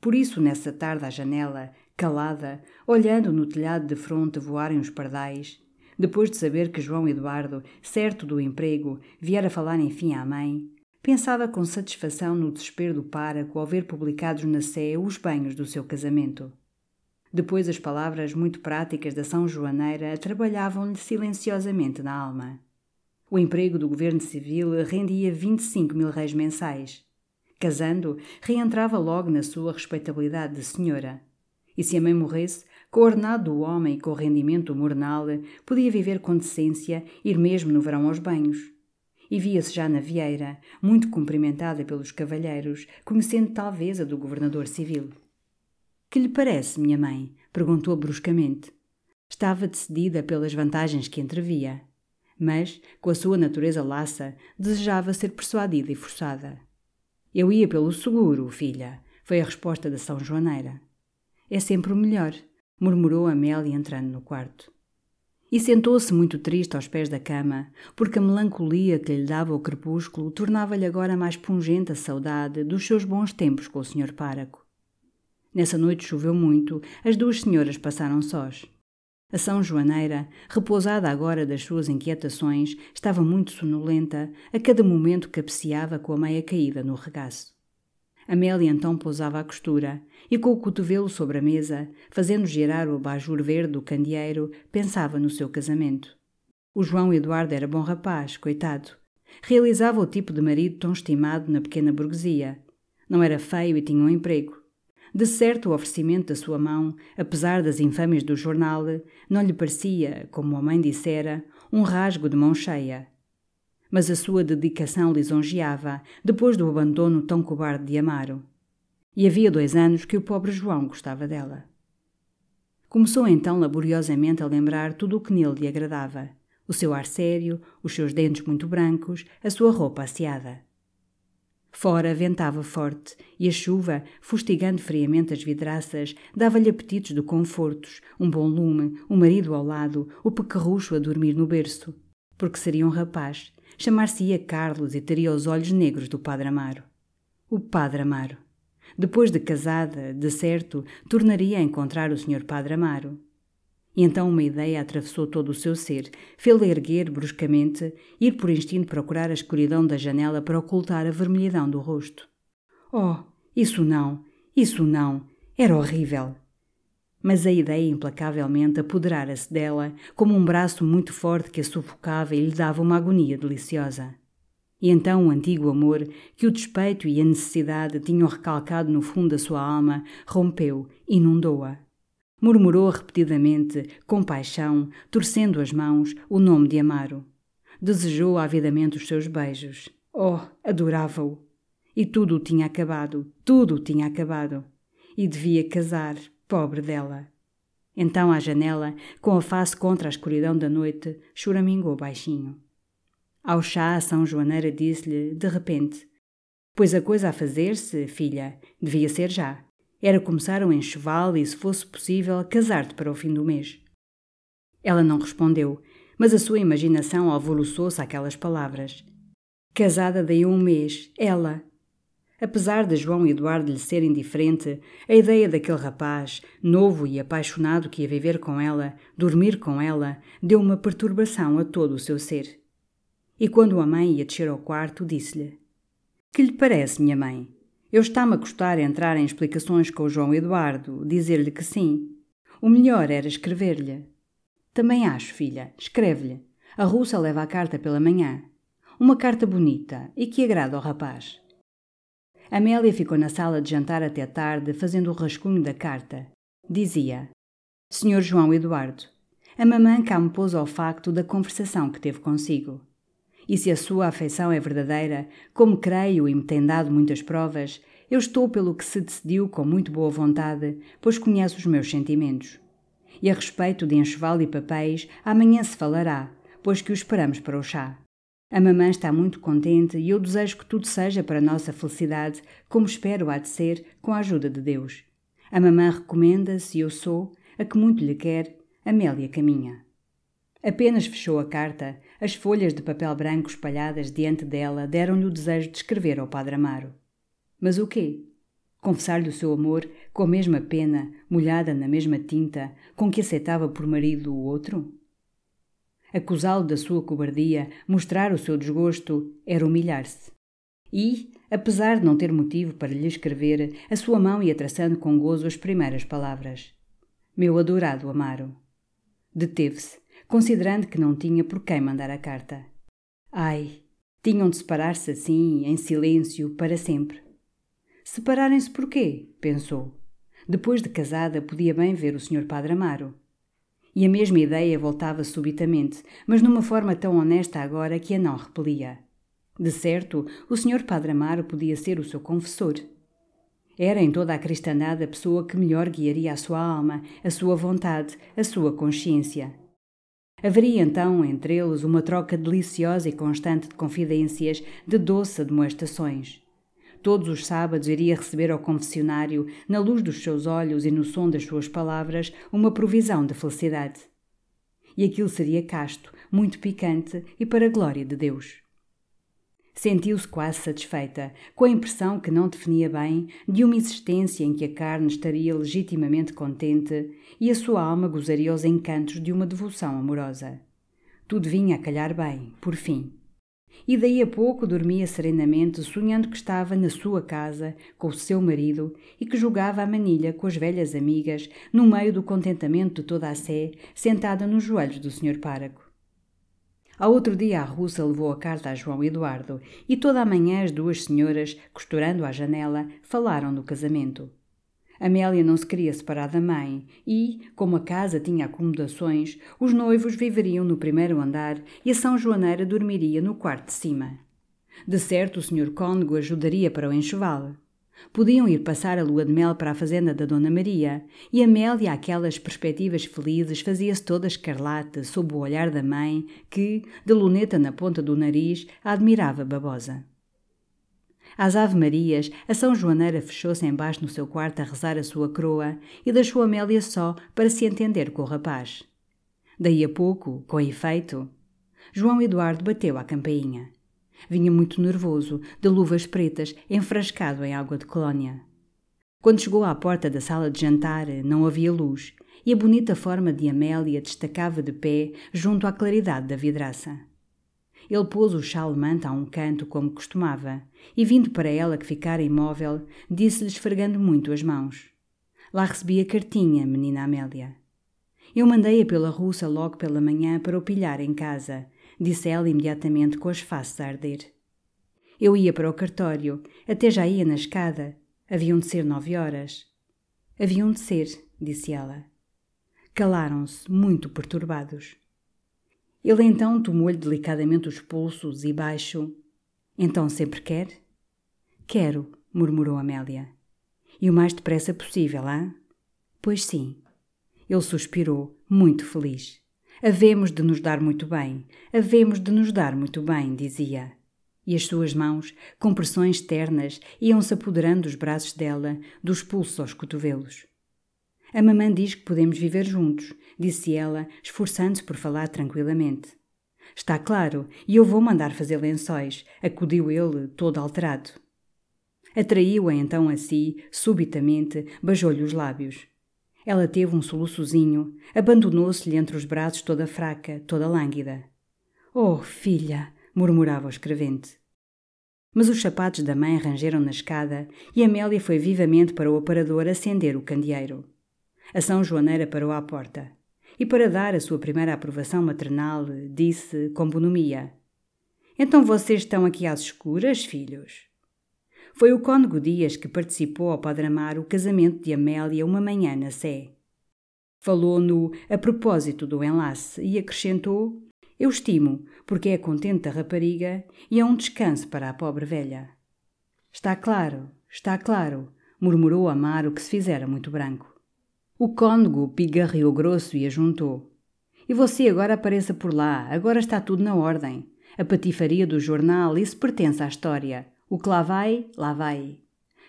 A: Por isso, nessa tarde à janela, calada, olhando no telhado de fronte voarem os pardais, depois de saber que João Eduardo, certo do emprego, viera falar enfim à mãe, pensava com satisfação no desespero do páraco ao ver publicados na Sé os banhos do seu casamento. Depois as palavras muito práticas da São Joaneira trabalhavam-lhe silenciosamente na alma. O emprego do governo civil rendia 25 mil réis mensais. Casando, reentrava logo na sua respeitabilidade de senhora. E se a mãe morresse, com o homem e com o rendimento mornal, podia viver com decência, ir mesmo no verão aos banhos. E via-se já na vieira, muito cumprimentada pelos cavalheiros, conhecendo talvez a do governador civil. Que lhe parece, minha mãe? perguntou bruscamente. Estava decidida pelas vantagens que entrevia, mas, com a sua natureza laça, desejava ser persuadida e forçada. Eu ia pelo seguro, filha, foi a resposta da São Joaneira. É sempre o melhor, murmurou Amélia entrando no quarto. E sentou-se muito triste aos pés da cama, porque a melancolia que lhe dava o crepúsculo tornava-lhe agora mais pungente a saudade dos seus bons tempos com o Sr. Páraco. Nessa noite choveu muito, as duas senhoras passaram sós. A São Joaneira, repousada agora das suas inquietações, estava muito sonolenta, a cada momento cabeceava com a meia caída no regaço. Amélia então pousava a costura e, com o cotovelo sobre a mesa, fazendo girar o abajur verde do candeeiro, pensava no seu casamento. O João Eduardo era bom rapaz, coitado. Realizava o tipo de marido tão estimado na pequena burguesia. Não era feio e tinha um emprego. De certo, o oferecimento da sua mão, apesar das infâmias do jornal, não lhe parecia, como a mãe dissera, um rasgo de mão cheia mas a sua dedicação lisonjeava, depois do abandono tão cobarde de Amaro. E havia dois anos que o pobre João gostava dela. Começou então laboriosamente a lembrar tudo o que nele lhe agradava: o seu ar sério, os seus dentes muito brancos, a sua roupa asseada. Fora ventava forte e a chuva, fustigando friamente as vidraças, dava-lhe apetites de confortos, um bom lume, o um marido ao lado, o pequerrucho a dormir no berço. Porque seria um rapaz, Chamar-se-ia Carlos e teria os olhos negros do Padre Amaro. O Padre Amaro. Depois de casada, de certo, tornaria a encontrar o Sr. Padre Amaro. E então uma ideia atravessou todo o seu ser, fê-lo erguer bruscamente, ir por instinto procurar a escuridão da janela para ocultar a vermelhidão do rosto. Oh, isso não, isso não, era horrível mas a ideia implacavelmente apoderara-se dela como um braço muito forte que a sufocava e lhe dava uma agonia deliciosa. E então o antigo amor, que o despeito e a necessidade tinham recalcado no fundo da sua alma, rompeu, inundou-a. Murmurou repetidamente, com paixão, torcendo as mãos, o nome de Amaro. Desejou avidamente os seus beijos. Oh, adorava-o! E tudo tinha acabado, tudo tinha acabado. E devia casar, Pobre dela! Então, à janela, com a face contra a escuridão da noite, choramingou baixinho. Ao chá, a São Joaneira disse-lhe, de repente: Pois a coisa a fazer-se, filha, devia ser já. Era começar o enxoval e, se fosse possível, casar-te para o fim do mês. Ela não respondeu, mas a sua imaginação alvoroçou-se àquelas palavras. Casada daí a um mês, ela. Apesar de João Eduardo lhe ser indiferente, a ideia daquele rapaz, novo e apaixonado que ia viver com ela, dormir com ela, deu uma perturbação a todo o seu ser. E quando a mãe ia descer ao quarto, disse-lhe: Que lhe parece, minha mãe? Eu está-me a custar entrar em explicações com o João Eduardo, dizer-lhe que sim. O melhor era escrever-lhe. Também acho, filha, escreve-lhe. A russa leva a carta pela manhã. Uma carta bonita e que agrada ao rapaz. Amélia ficou na sala de jantar até tarde, fazendo o rascunho da carta. Dizia: Senhor João Eduardo, a mamã cá me pôs ao facto da conversação que teve consigo. E se a sua afeição é verdadeira, como creio e me tem dado muitas provas, eu estou pelo que se decidiu com muito boa vontade, pois conheço os meus sentimentos. E a respeito de enxoval e papéis, amanhã se falará, pois que o esperamos para o chá. A mamã está muito contente e eu desejo que tudo seja para nossa felicidade, como espero há de ser, com a ajuda de Deus. A mamã recomenda-se eu sou, a que muito lhe quer, Amélia Caminha. Apenas fechou a carta, as folhas de papel branco espalhadas diante dela deram-lhe o desejo de escrever ao Padre Amaro. Mas o quê? Confessar-lhe o seu amor com a mesma pena, molhada na mesma tinta, com que aceitava por marido o outro? Acusá-lo da sua cobardia, mostrar o seu desgosto, era humilhar-se. E, apesar de não ter motivo para lhe escrever, a sua mão ia traçando com gozo as primeiras palavras. Meu adorado Amaro. Deteve-se, considerando que não tinha por quem mandar a carta. Ai, tinham de separar-se assim, em silêncio, para sempre. Separarem-se por quê? pensou. Depois de casada, podia bem ver o Sr. Padre Amaro. E a mesma ideia voltava subitamente, mas numa forma tão honesta agora que a não repelia. De certo, o Sr. Padre Amaro podia ser o seu confessor. Era em toda a cristandade a pessoa que melhor guiaria a sua alma, a sua vontade, a sua consciência. Haveria então entre eles uma troca deliciosa e constante de confidências, de doce admoestações. Todos os sábados iria receber ao confessionário, na luz dos seus olhos e no som das suas palavras, uma provisão de felicidade. E aquilo seria casto, muito picante e para a glória de Deus. Sentiu-se quase satisfeita, com a impressão que não definia bem de uma existência em que a carne estaria legitimamente contente e a sua alma gozaria os encantos de uma devoção amorosa. Tudo vinha a calhar bem, por fim e daí a pouco dormia serenamente, sonhando que estava na sua casa, com o seu marido, e que jogava a manilha com as velhas amigas, no meio do contentamento de toda a sé, sentada nos joelhos do Sr. Páraco. Ao outro dia a russa levou a carta a João Eduardo, e toda a manhã as duas senhoras, costurando à janela, falaram do casamento. Amélia não se queria separar da mãe e, como a casa tinha acomodações, os noivos viveriam no primeiro andar e a São Joaneira dormiria no quarto de cima. De certo, o Sr. Cônego ajudaria para o enxoval. Podiam ir passar a lua de mel para a fazenda da Dona Maria, e Amélia, aquelas perspectivas felizes, fazia-se toda escarlate sob o olhar da mãe, que, de luneta na ponta do nariz, a admirava babosa. Às Ave-Marias, a São Joaneira fechou-se embaixo no seu quarto a rezar a sua croa e deixou Amélia só para se entender com o rapaz. Daí a pouco, com efeito, João Eduardo bateu à campainha. Vinha muito nervoso, de luvas pretas, enfrascado em água de colónia. Quando chegou à porta da sala de jantar, não havia luz e a bonita forma de Amélia destacava de pé junto à claridade da vidraça. Ele pôs o chale-manta a um canto, como costumava, e vindo para ela que ficara imóvel, disse-lhe esfregando muito as mãos. Lá recebi a cartinha, menina Amélia. Eu mandei-a pela russa logo pela manhã para o pilhar em casa, disse ela imediatamente com as faces a arder. Eu ia para o cartório, até já ia na escada. Haviam de ser nove horas. Haviam de ser, disse ela. Calaram-se, muito perturbados. Ele então tomou-lhe delicadamente os pulsos e baixo. Então sempre quer? Quero, murmurou Amélia. E o mais depressa possível, hã? Pois sim. Ele suspirou, muito feliz. Havemos de nos dar muito bem, havemos de nos dar muito bem, dizia. E as suas mãos, com pressões ternas, iam-se apoderando dos braços dela, dos pulsos aos cotovelos. A mamã diz que podemos viver juntos, disse ela, esforçando-se por falar tranquilamente. Está claro, e eu vou mandar fazer lençóis, acudiu ele, todo alterado. Atraiu-a então a si, subitamente, beijou-lhe os lábios. Ela teve um soluçozinho, abandonou-se-lhe entre os braços toda fraca, toda lânguida. Oh, filha! murmurava o escrevente. Mas os sapatos da mãe rangeram na escada e Amélia foi vivamente para o aparador acender o candeeiro. A São Joaneira parou à porta e, para dar a sua primeira aprovação maternal, disse com bonomia: Então vocês estão aqui às escuras, filhos? Foi o cônego Dias que participou ao Padre Amar o casamento de Amélia uma manhã na Sé. Falou-no a propósito do enlace e acrescentou: Eu estimo, porque é contente da rapariga e é um descanso para a pobre velha. Está claro, está claro, murmurou Amaro que se fizera muito branco. O cônego pigarreou grosso e ajuntou. E você agora apareça por lá, agora está tudo na ordem. A patifaria do jornal, isso pertence à história. O que lá vai, lá vai.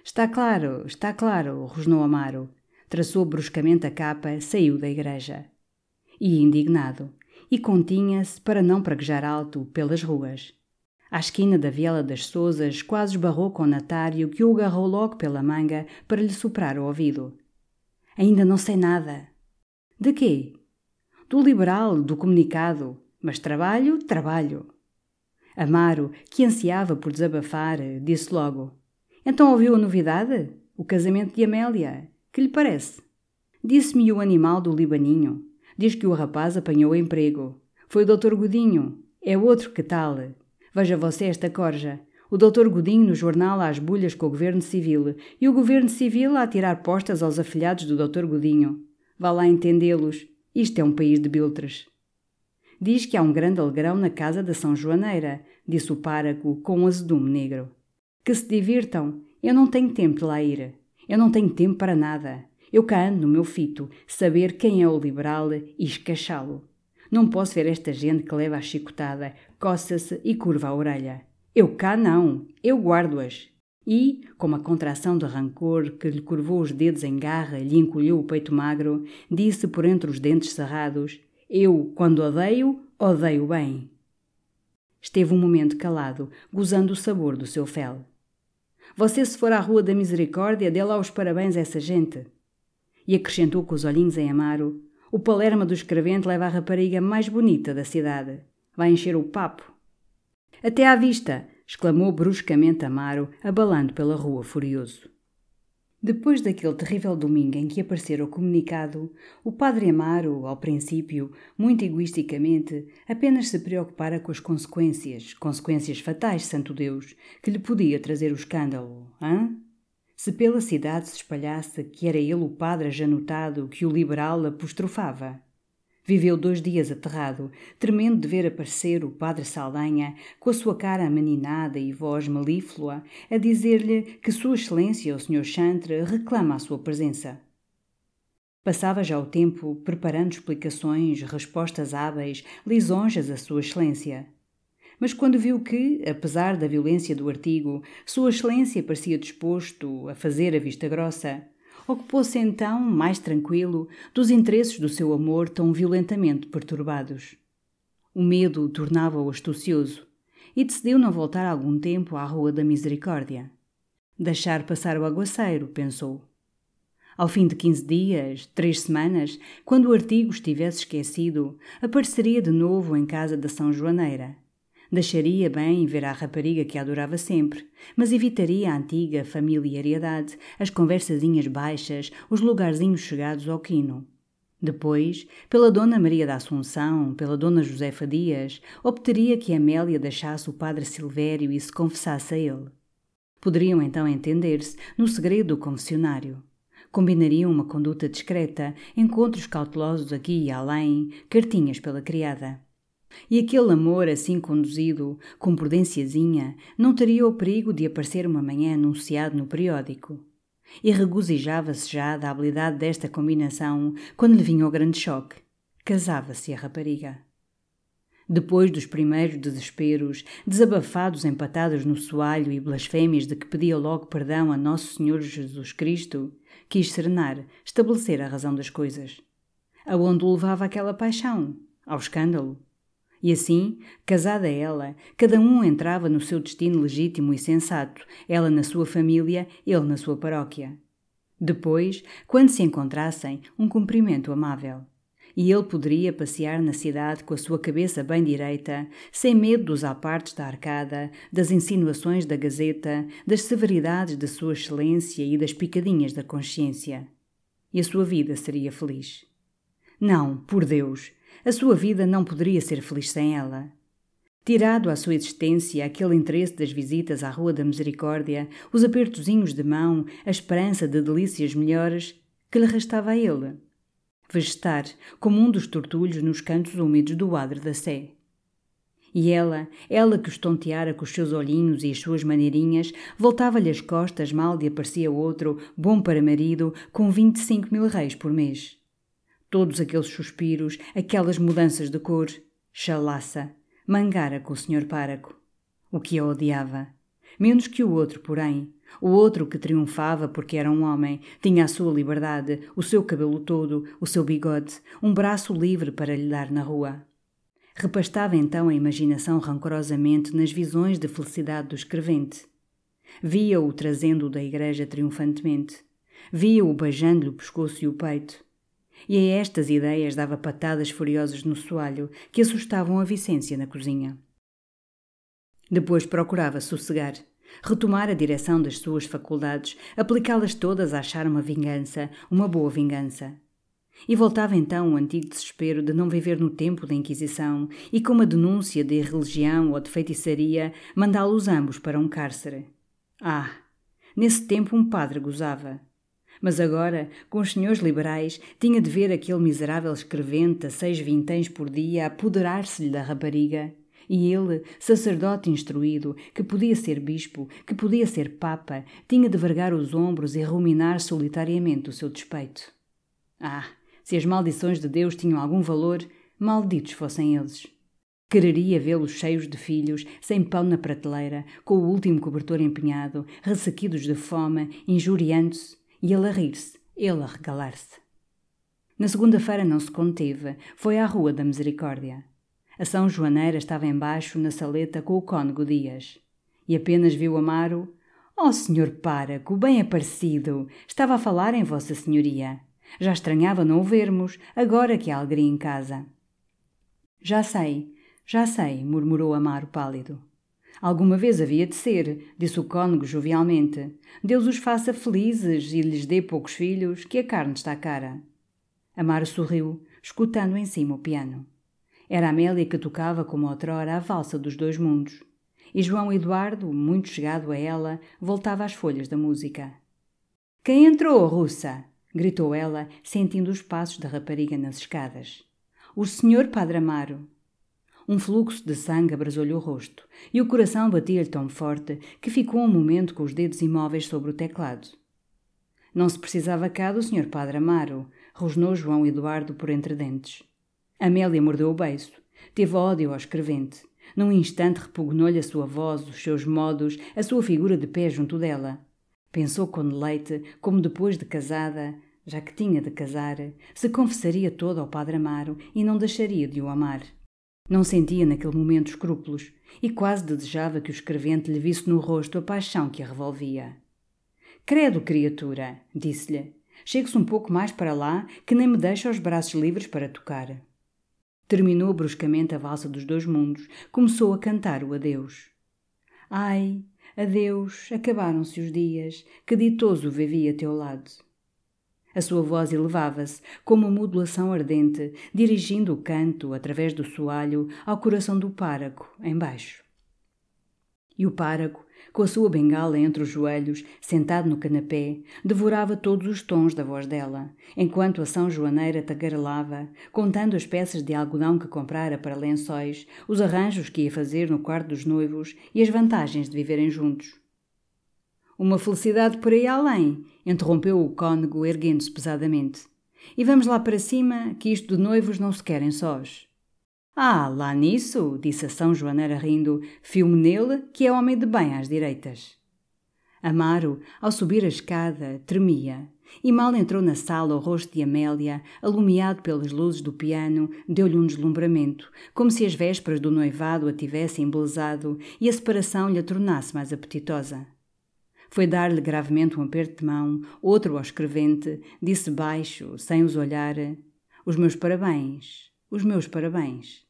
A: Está claro, está claro, rosnou Amaro. Traçou bruscamente a capa, saiu da igreja. E indignado. E continha-se para não praguejar alto pelas ruas. À esquina da Viela das Sousas, quase esbarrou com o Natário, que o agarrou logo pela manga para lhe soprar o ouvido. Ainda não sei nada. De quê? Do liberal, do comunicado. Mas trabalho, trabalho. Amaro, que ansiava por desabafar, disse logo: Então ouviu a novidade? O casamento de Amélia. Que lhe parece? Disse-me o animal do Libaninho. Diz que o rapaz apanhou emprego. Foi o doutor Godinho. É outro que tal. Veja você esta corja. O doutor Godinho no jornal às bulhas com o governo civil e o governo civil a tirar postas aos afilhados do doutor Godinho. Vá lá entendê-los. Isto é um país de biltres. Diz que há um grande alegrão na casa da São Joaneira, disse o párago com um azedume negro. Que se divirtam. Eu não tenho tempo de lá ir. Eu não tenho tempo para nada. Eu cá ando no meu fito, saber quem é o liberal e escachá-lo. Não posso ver esta gente que leva a chicotada, coça-se e curva a orelha. Eu cá não, eu guardo-as. E, com uma contração de rancor que lhe curvou os dedos em garra e lhe encolheu o peito magro, disse por entre os dentes cerrados: eu, quando odeio, odeio bem. Esteve um momento calado, gozando o sabor do seu fel. Você, se for à Rua da Misericórdia, dê lá os parabéns a essa gente. E acrescentou com os olhinhos em amaro: O Palerma do escrevente leva a rapariga mais bonita da cidade. Vai encher o papo. Até à vista! exclamou bruscamente Amaro, abalando pela rua furioso. Depois daquele terrível domingo em que aparecera o comunicado, o padre Amaro, ao princípio, muito egoisticamente, apenas se preocupara com as consequências, consequências fatais, santo Deus, que lhe podia trazer o escândalo, hã? Se pela cidade se espalhasse que era ele o padre já notado que o liberal apostrofava. Viveu dois dias aterrado, tremendo de ver aparecer o padre Saldanha, com a sua cara ameninada e voz melíflua, a dizer-lhe que Sua Excelência, o Sr. Chantre, reclama a sua presença. Passava já o tempo preparando explicações, respostas hábeis, lisonjas a Sua Excelência. Mas quando viu que, apesar da violência do artigo, Sua Excelência parecia disposto a fazer a vista grossa, ocupou-se então, mais tranquilo, dos interesses do seu amor tão violentamente perturbados. O medo tornava-o astucioso e decidiu não voltar algum tempo à Rua da Misericórdia. Deixar passar o aguaceiro, pensou. Ao fim de quinze dias, três semanas, quando o artigo estivesse esquecido, apareceria de novo em casa da São Joaneira Deixaria bem ver a rapariga que adorava sempre, mas evitaria a antiga familiaridade, as conversazinhas baixas, os lugarzinhos chegados ao quino. Depois, pela Dona Maria da Assunção, pela Dona Josefa Dias, obteria que Amélia deixasse o Padre Silvério e se confessasse a ele. Poderiam então entender-se no segredo do confessionário. Combinariam uma conduta discreta, encontros cautelosos aqui e além, cartinhas pela criada. E aquele amor assim conduzido, com prudenciazinha, não teria o perigo de aparecer uma manhã anunciado no periódico. E regozijava-se já da habilidade desta combinação quando lhe vinha o grande choque. Casava-se a rapariga. Depois dos primeiros desesperos, desabafados empatados no soalho e blasfêmias de que pedia logo perdão a Nosso Senhor Jesus Cristo, quis serenar, estabelecer a razão das coisas. Aonde o levava aquela paixão? Ao escândalo? E assim, casada ela, cada um entrava no seu destino legítimo e sensato, ela na sua família, ele na sua paróquia. Depois, quando se encontrassem, um cumprimento amável. E ele poderia passear na cidade com a sua cabeça bem direita, sem medo dos apartes da arcada, das insinuações da gazeta, das severidades da sua excelência e das picadinhas da consciência. E a sua vida seria feliz. Não, por Deus, a sua vida não poderia ser feliz sem ela. Tirado à sua existência aquele interesse das visitas à Rua da Misericórdia, os apertozinhos de mão, a esperança de delícias melhores, que lhe restava a ele? Vegetar, como um dos tortulhos nos cantos úmidos do adro da Sé. E ela, ela que os tonteara com os seus olhinhos e as suas maneirinhas, voltava-lhe as costas mal lhe aparecia outro, bom para marido, com vinte e cinco mil reis por mês. Todos aqueles suspiros, aquelas mudanças de cor, chalaça, mangara com o senhor páraco. O que a odiava. Menos que o outro, porém. O outro que triunfava porque era um homem, tinha a sua liberdade, o seu cabelo todo, o seu bigode, um braço livre para lhe dar na rua. Repastava então a imaginação rancorosamente nas visões de felicidade do escrevente. Via-o trazendo-o da igreja triunfantemente. Via-o beijando-lhe o pescoço e o peito. E a estas ideias dava patadas furiosas no soalho que assustavam a Vicência na cozinha. Depois procurava sossegar, retomar a direção das suas faculdades, aplicá-las todas a achar uma vingança, uma boa vingança. E voltava então o antigo desespero de não viver no tempo da Inquisição e, com uma denúncia de irreligião ou de feitiçaria, mandá-los ambos para um cárcere. Ah! Nesse tempo um padre gozava. Mas agora, com os senhores liberais, tinha de ver aquele miserável escrevente a seis vinténs por dia apoderar-se-lhe da rapariga. E ele, sacerdote instruído, que podia ser bispo, que podia ser papa, tinha de vergar os ombros e ruminar solitariamente o seu despeito. Ah, se as maldições de Deus tinham algum valor, malditos fossem eles. Quereria vê-los cheios de filhos, sem pão na prateleira, com o último cobertor empenhado, ressequidos de fome, injuriando-se, e ele a rir-se, ele a regalar-se. Na segunda-feira não se conteve, foi à Rua da Misericórdia. A São Joaneira estava embaixo na saleta com o cônego Dias. E apenas viu Amaro. Oh, senhor páraco, bem aparecido! Estava a falar em Vossa Senhoria. Já estranhava não o vermos, agora que há alegria em casa. Já sei, já sei, murmurou Amaro pálido. Alguma vez havia de ser, disse o cônego jovialmente. Deus os faça felizes e lhes dê poucos filhos, que a carne está cara. Amaro sorriu, escutando em cima o piano. Era Amélia que tocava como outrora a valsa dos dois mundos. E João Eduardo, muito chegado a ela, voltava às folhas da música. Quem entrou, russa? gritou ela, sentindo os passos da rapariga nas escadas. O senhor Padre Amaro. Um fluxo de sangue abrasou-lhe o rosto, e o coração batia-lhe tão forte que ficou um momento com os dedos imóveis sobre o teclado. Não se precisava cá do Sr. Padre Amaro, rosnou João Eduardo por entre dentes. Amélia mordeu o beiço. Teve ódio ao escrevente. Num instante repugnou-lhe a sua voz, os seus modos, a sua figura de pé junto dela. Pensou com deleite como depois de casada, já que tinha de casar, se confessaria todo ao Padre Amaro e não deixaria de o amar. Não sentia naquele momento escrúpulos e quase desejava que o escrevente lhe visse no rosto a paixão que a revolvia. Credo, criatura, disse-lhe, chegue-se um pouco mais para lá, que nem me deixa os braços livres para tocar. Terminou bruscamente a valsa dos dois mundos, começou a cantar o adeus. Ai, adeus, acabaram-se os dias, que ditoso vivi a teu lado. A sua voz elevava-se, como uma modulação ardente, dirigindo o canto, através do soalho, ao coração do párago, embaixo. E o párago, com a sua bengala entre os joelhos, sentado no canapé, devorava todos os tons da voz dela, enquanto a São Joaneira tagarelava, contando as peças de algodão que comprara para lençóis, os arranjos que ia fazer no quarto dos noivos e as vantagens de viverem juntos. Uma felicidade por aí além, interrompeu o cônego erguendo-se pesadamente. E vamos lá para cima, que isto de noivos não se querem sós. Ah, lá nisso, disse a São Joaneira rindo, filme nele, que é homem de bem às direitas. Amaro, ao subir a escada, tremia. e mal entrou na sala o rosto de Amélia, alumiado pelas luzes do piano, deu-lhe um deslumbramento, como se as vésperas do noivado a tivessem embelezado e a separação lhe a tornasse mais apetitosa. Foi dar-lhe gravemente um aperto de mão, outro ao escrevente, disse baixo, sem os olhar: Os meus parabéns, os meus parabéns.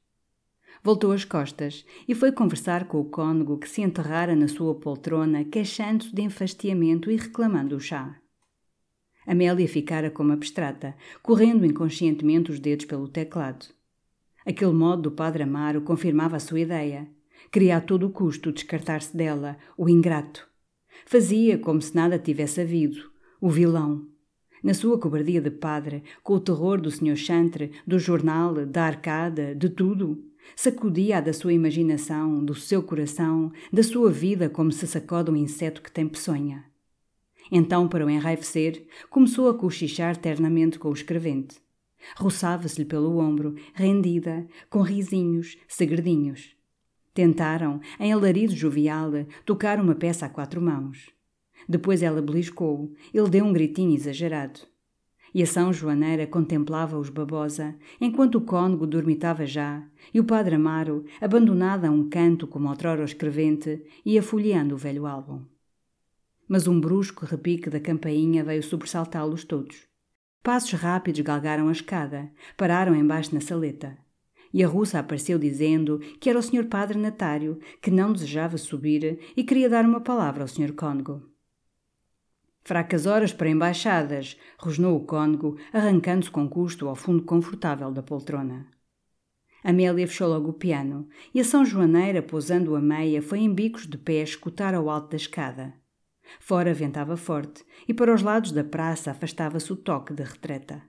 A: Voltou as costas e foi conversar com o cônego que se enterrara na sua poltrona, queixando-se de enfastiamento e reclamando o chá. Amélia ficara como abstrata, correndo inconscientemente os dedos pelo teclado. Aquele modo do padre Amaro confirmava a sua ideia. Queria a todo custo descartar-se dela, o ingrato. Fazia como se nada tivesse havido, o vilão. Na sua cobardia de padre, com o terror do Sr. Chantre, do jornal, da arcada, de tudo, sacudia-a da sua imaginação, do seu coração, da sua vida como se sacode um inseto que tem peçonha. Então, para o enraivecer, começou a cochichar ternamente com o escrevente. Roçava-se-lhe pelo ombro, rendida, com risinhos, segredinhos. Tentaram, em alarido jovial, tocar uma peça a quatro mãos. Depois ela beliscou, ele deu um gritinho exagerado. E a São Joaneira contemplava-os babosa, enquanto o cônego dormitava já, e o padre Amaro, abandonado a um canto como outrora o escrevente, ia folheando o velho álbum mas um brusco repique da campainha veio sobressaltá-los todos. Passos rápidos galgaram a escada, pararam embaixo na saleta. E a russa apareceu dizendo que era o Sr. Padre Natário, que não desejava subir e queria dar uma palavra ao Sr. Cônego. Fracas horas para embaixadas, rosnou o cônego, arrancando-se com custo ao fundo confortável da poltrona. Amélia fechou logo o piano e a São Joaneira, pousando a meia, foi em bicos de pé escutar ao alto da escada. Fora ventava forte e para os lados da praça afastava-se o toque de retreta.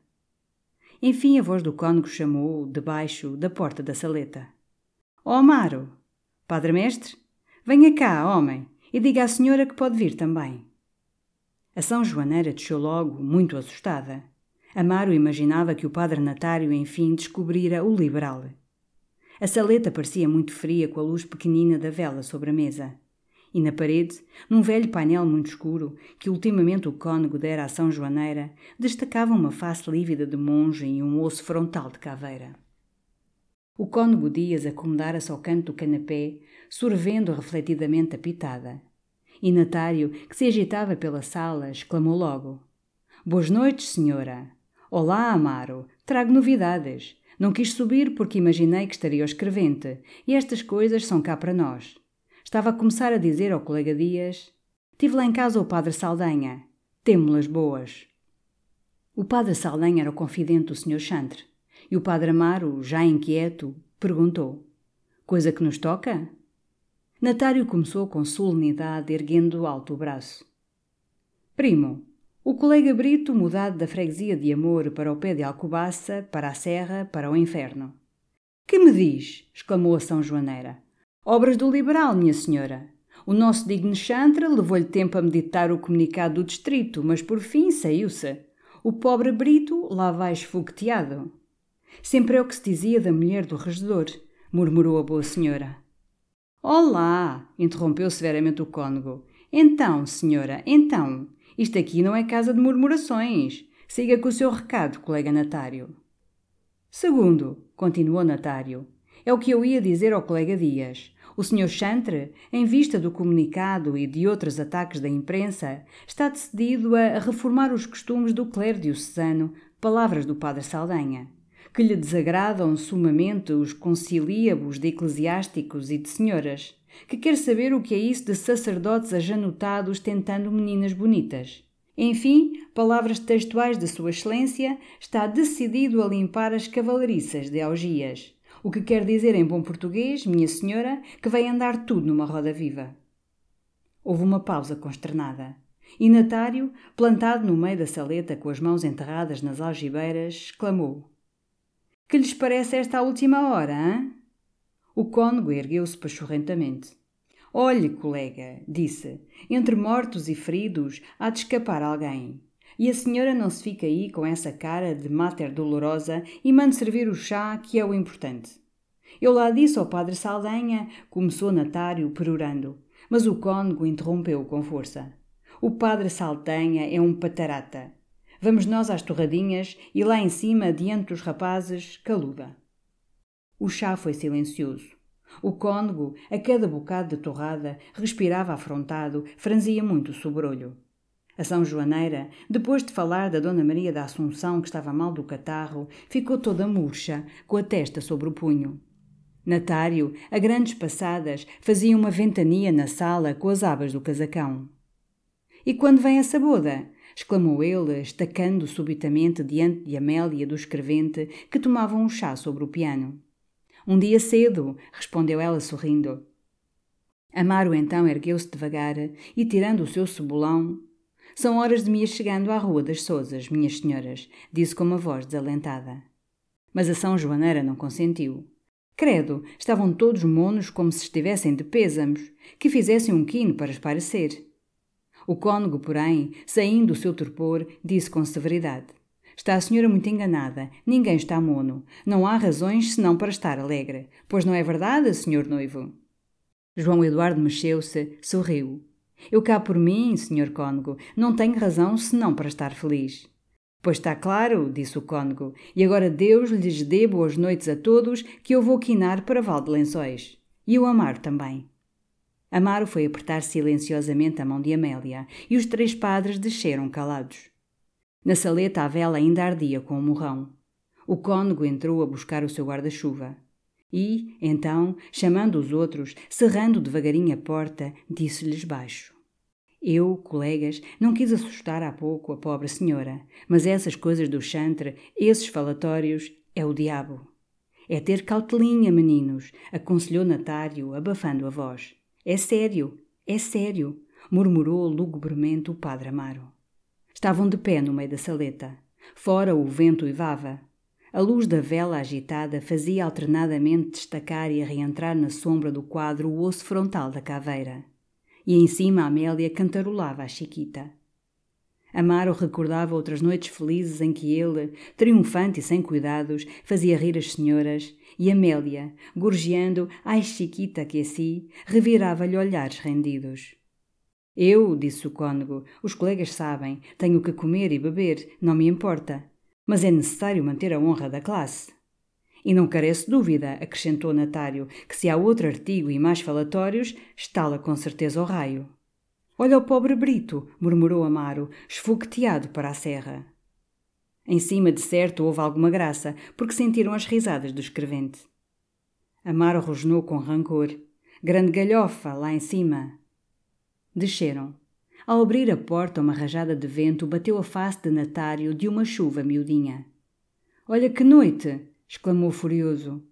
A: Enfim a voz do cônego chamou, debaixo da porta da saleta. Ó oh, Amaro! Padre Mestre? Venha cá, homem, e diga à senhora que pode vir também. A São Joaneira desceu logo, muito assustada. Amaro imaginava que o padre Natário, enfim, descobrira o liberal. A saleta parecia muito fria com a luz pequenina da vela sobre a mesa. E na parede, num velho painel muito escuro, que ultimamente o cônego dera à São Joaneira, destacava uma face lívida de monge e um osso frontal de caveira. O cônego Dias acomodara-se ao canto do canapé, sorvendo refletidamente a pitada. E Natário, que se agitava pela sala, exclamou logo: Boas noites, senhora. Olá, Amaro. Trago novidades. Não quis subir porque imaginei que estaria o escrevente, e estas coisas são cá para nós. Estava a começar a dizer ao colega Dias: Tive lá em casa o padre Saldanha. Temo-las boas. O padre Saldanha era o confidente do Sr. Chantre. E o padre Amaro, já inquieto, perguntou: Coisa que nos toca? Natário começou com solenidade, erguendo alto o braço. Primo, o colega Brito, mudado da freguesia de Amor para o pé de Alcobaça, para a Serra, para o Inferno. Que me diz? exclamou a São Joaneira. Obras do liberal, minha senhora. O nosso digno chantre levou-lhe tempo a meditar o comunicado do distrito, mas por fim saiu-se. O pobre Brito lá vai esfogueteado. Sempre é o que se dizia da mulher do regedor, murmurou a boa senhora. Olá! interrompeu severamente o cônego. Então, senhora, então. Isto aqui não é casa de murmurações. Siga com o seu recado, colega Natário. Segundo, continuou Natário, é o que eu ia dizer ao colega Dias. O Sr. Chantre, em vista do comunicado e de outros ataques da imprensa, está decidido a reformar os costumes do clero diocesano, palavras do Padre Saldanha, que lhe desagradam sumamente os conciliabos de eclesiásticos e de senhoras, que quer saber o que é isso de sacerdotes ajanotados tentando meninas bonitas. Enfim, palavras textuais de Sua Excelência, está decidido a limpar as cavalariças de Augias o que quer dizer em bom português, minha senhora, que vai andar tudo numa roda viva. Houve uma pausa consternada. E Natário, plantado no meio da saleta com as mãos enterradas nas algibeiras, exclamou: Que lhes parece esta última hora, hã? O cônego ergueu-se pachorrentamente. Olhe, colega, disse, entre mortos e feridos há de escapar alguém. E a senhora não se fica aí com essa cara de mater dolorosa e mande servir o chá, que é o importante. Eu lá disse ao padre Saldanha, começou Natário perorando, mas o cônego interrompeu com força. O padre Saldanha é um patarata. Vamos nós às torradinhas e lá em cima, diante dos rapazes, caluda. O chá foi silencioso. O cônego, a cada bocado de torrada, respirava afrontado, franzia muito o sobrolho. A São Joaneira, depois de falar da Dona Maria da Assunção que estava mal do catarro, ficou toda murcha, com a testa sobre o punho. Natário, a grandes passadas, fazia uma ventania na sala com as abas do casacão. E quando vem essa boda? exclamou ele, estacando subitamente diante de Amélia do escrevente, que tomava um chá sobre o piano. Um dia cedo, respondeu ela sorrindo. Amaro então ergueu-se devagar e, tirando o seu cebolão, São horas de me ir chegando à Rua das Sousas, minhas senhoras, disse com uma voz desalentada. Mas a São Joaneira não consentiu. Credo, estavam todos monos como se estivessem de pêsamos, que fizessem um quino para esparecer. O cônego, porém, saindo do seu torpor, disse com severidade: Está a senhora muito enganada. Ninguém está mono. Não há razões senão para estar alegre. Pois não é verdade, senhor noivo? João Eduardo mexeu-se, sorriu. Eu cá por mim, senhor cônego, não tenho razão senão para estar feliz. Pois está claro, disse o cônego, e agora Deus lhes dê boas noites a todos, que eu vou quinar para Val de Lençóis. E o Amaro também. Amaro foi apertar silenciosamente a mão de Amélia, e os três padres desceram calados. Na saleta a vela ainda ardia com o morrão. O cônego entrou a buscar o seu guarda-chuva. E, então, chamando os outros, cerrando devagarinho a porta, disse-lhes baixo: eu, colegas, não quis assustar há pouco a pobre senhora, mas essas coisas do chantre, esses falatórios, é o diabo. É ter cautelinha, meninos, aconselhou Natário, abafando a voz. É sério, é sério, murmurou lugubremente o padre Amaro. Estavam de pé no meio da saleta. Fora o vento uivava. A luz da vela agitada fazia alternadamente destacar e reentrar na sombra do quadro o osso frontal da caveira e em cima Amélia cantarolava a Chiquita. Amaro recordava outras noites felizes em que ele, triunfante e sem cuidados, fazia rir as senhoras, e Amélia, gorjeando ai Chiquita que assim, revirava-lhe olhares rendidos. Eu, disse o cônego, os colegas sabem, tenho que comer e beber, não me importa. Mas é necessário manter a honra da classe. E não carece dúvida, acrescentou Natário, que se há outro artigo e mais falatórios, está-la com certeza ao raio. Olha o pobre Brito, murmurou Amaro, esfogueteado para a serra. Em cima, de certo, houve alguma graça, porque sentiram as risadas do escrevente. Amaro rosnou com rancor. Grande galhofa, lá em cima. Desceram. Ao abrir a porta, uma rajada de vento bateu a face de Natário de uma chuva miudinha. Olha que noite! exclamou furioso.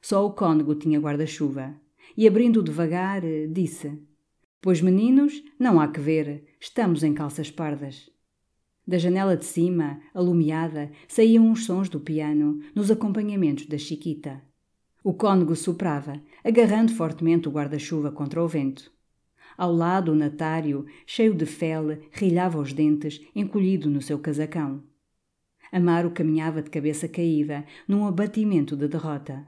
A: Só o cônego tinha guarda-chuva. E abrindo devagar, disse: Pois, meninos, não há que ver, estamos em calças pardas. Da janela de cima, alumiada, saíam os sons do piano, nos acompanhamentos da Chiquita. O cônego soprava, agarrando fortemente o guarda-chuva contra o vento. Ao lado, o natário, cheio de fel, rilhava os dentes, encolhido no seu casacão. Amaro caminhava de cabeça caída, num abatimento de derrota.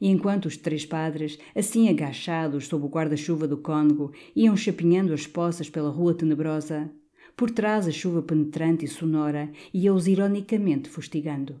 A: E enquanto os três padres, assim agachados sob o guarda-chuva do cônego, iam chapinhando as poças pela rua tenebrosa, por trás a chuva penetrante e sonora ia-os ironicamente fustigando.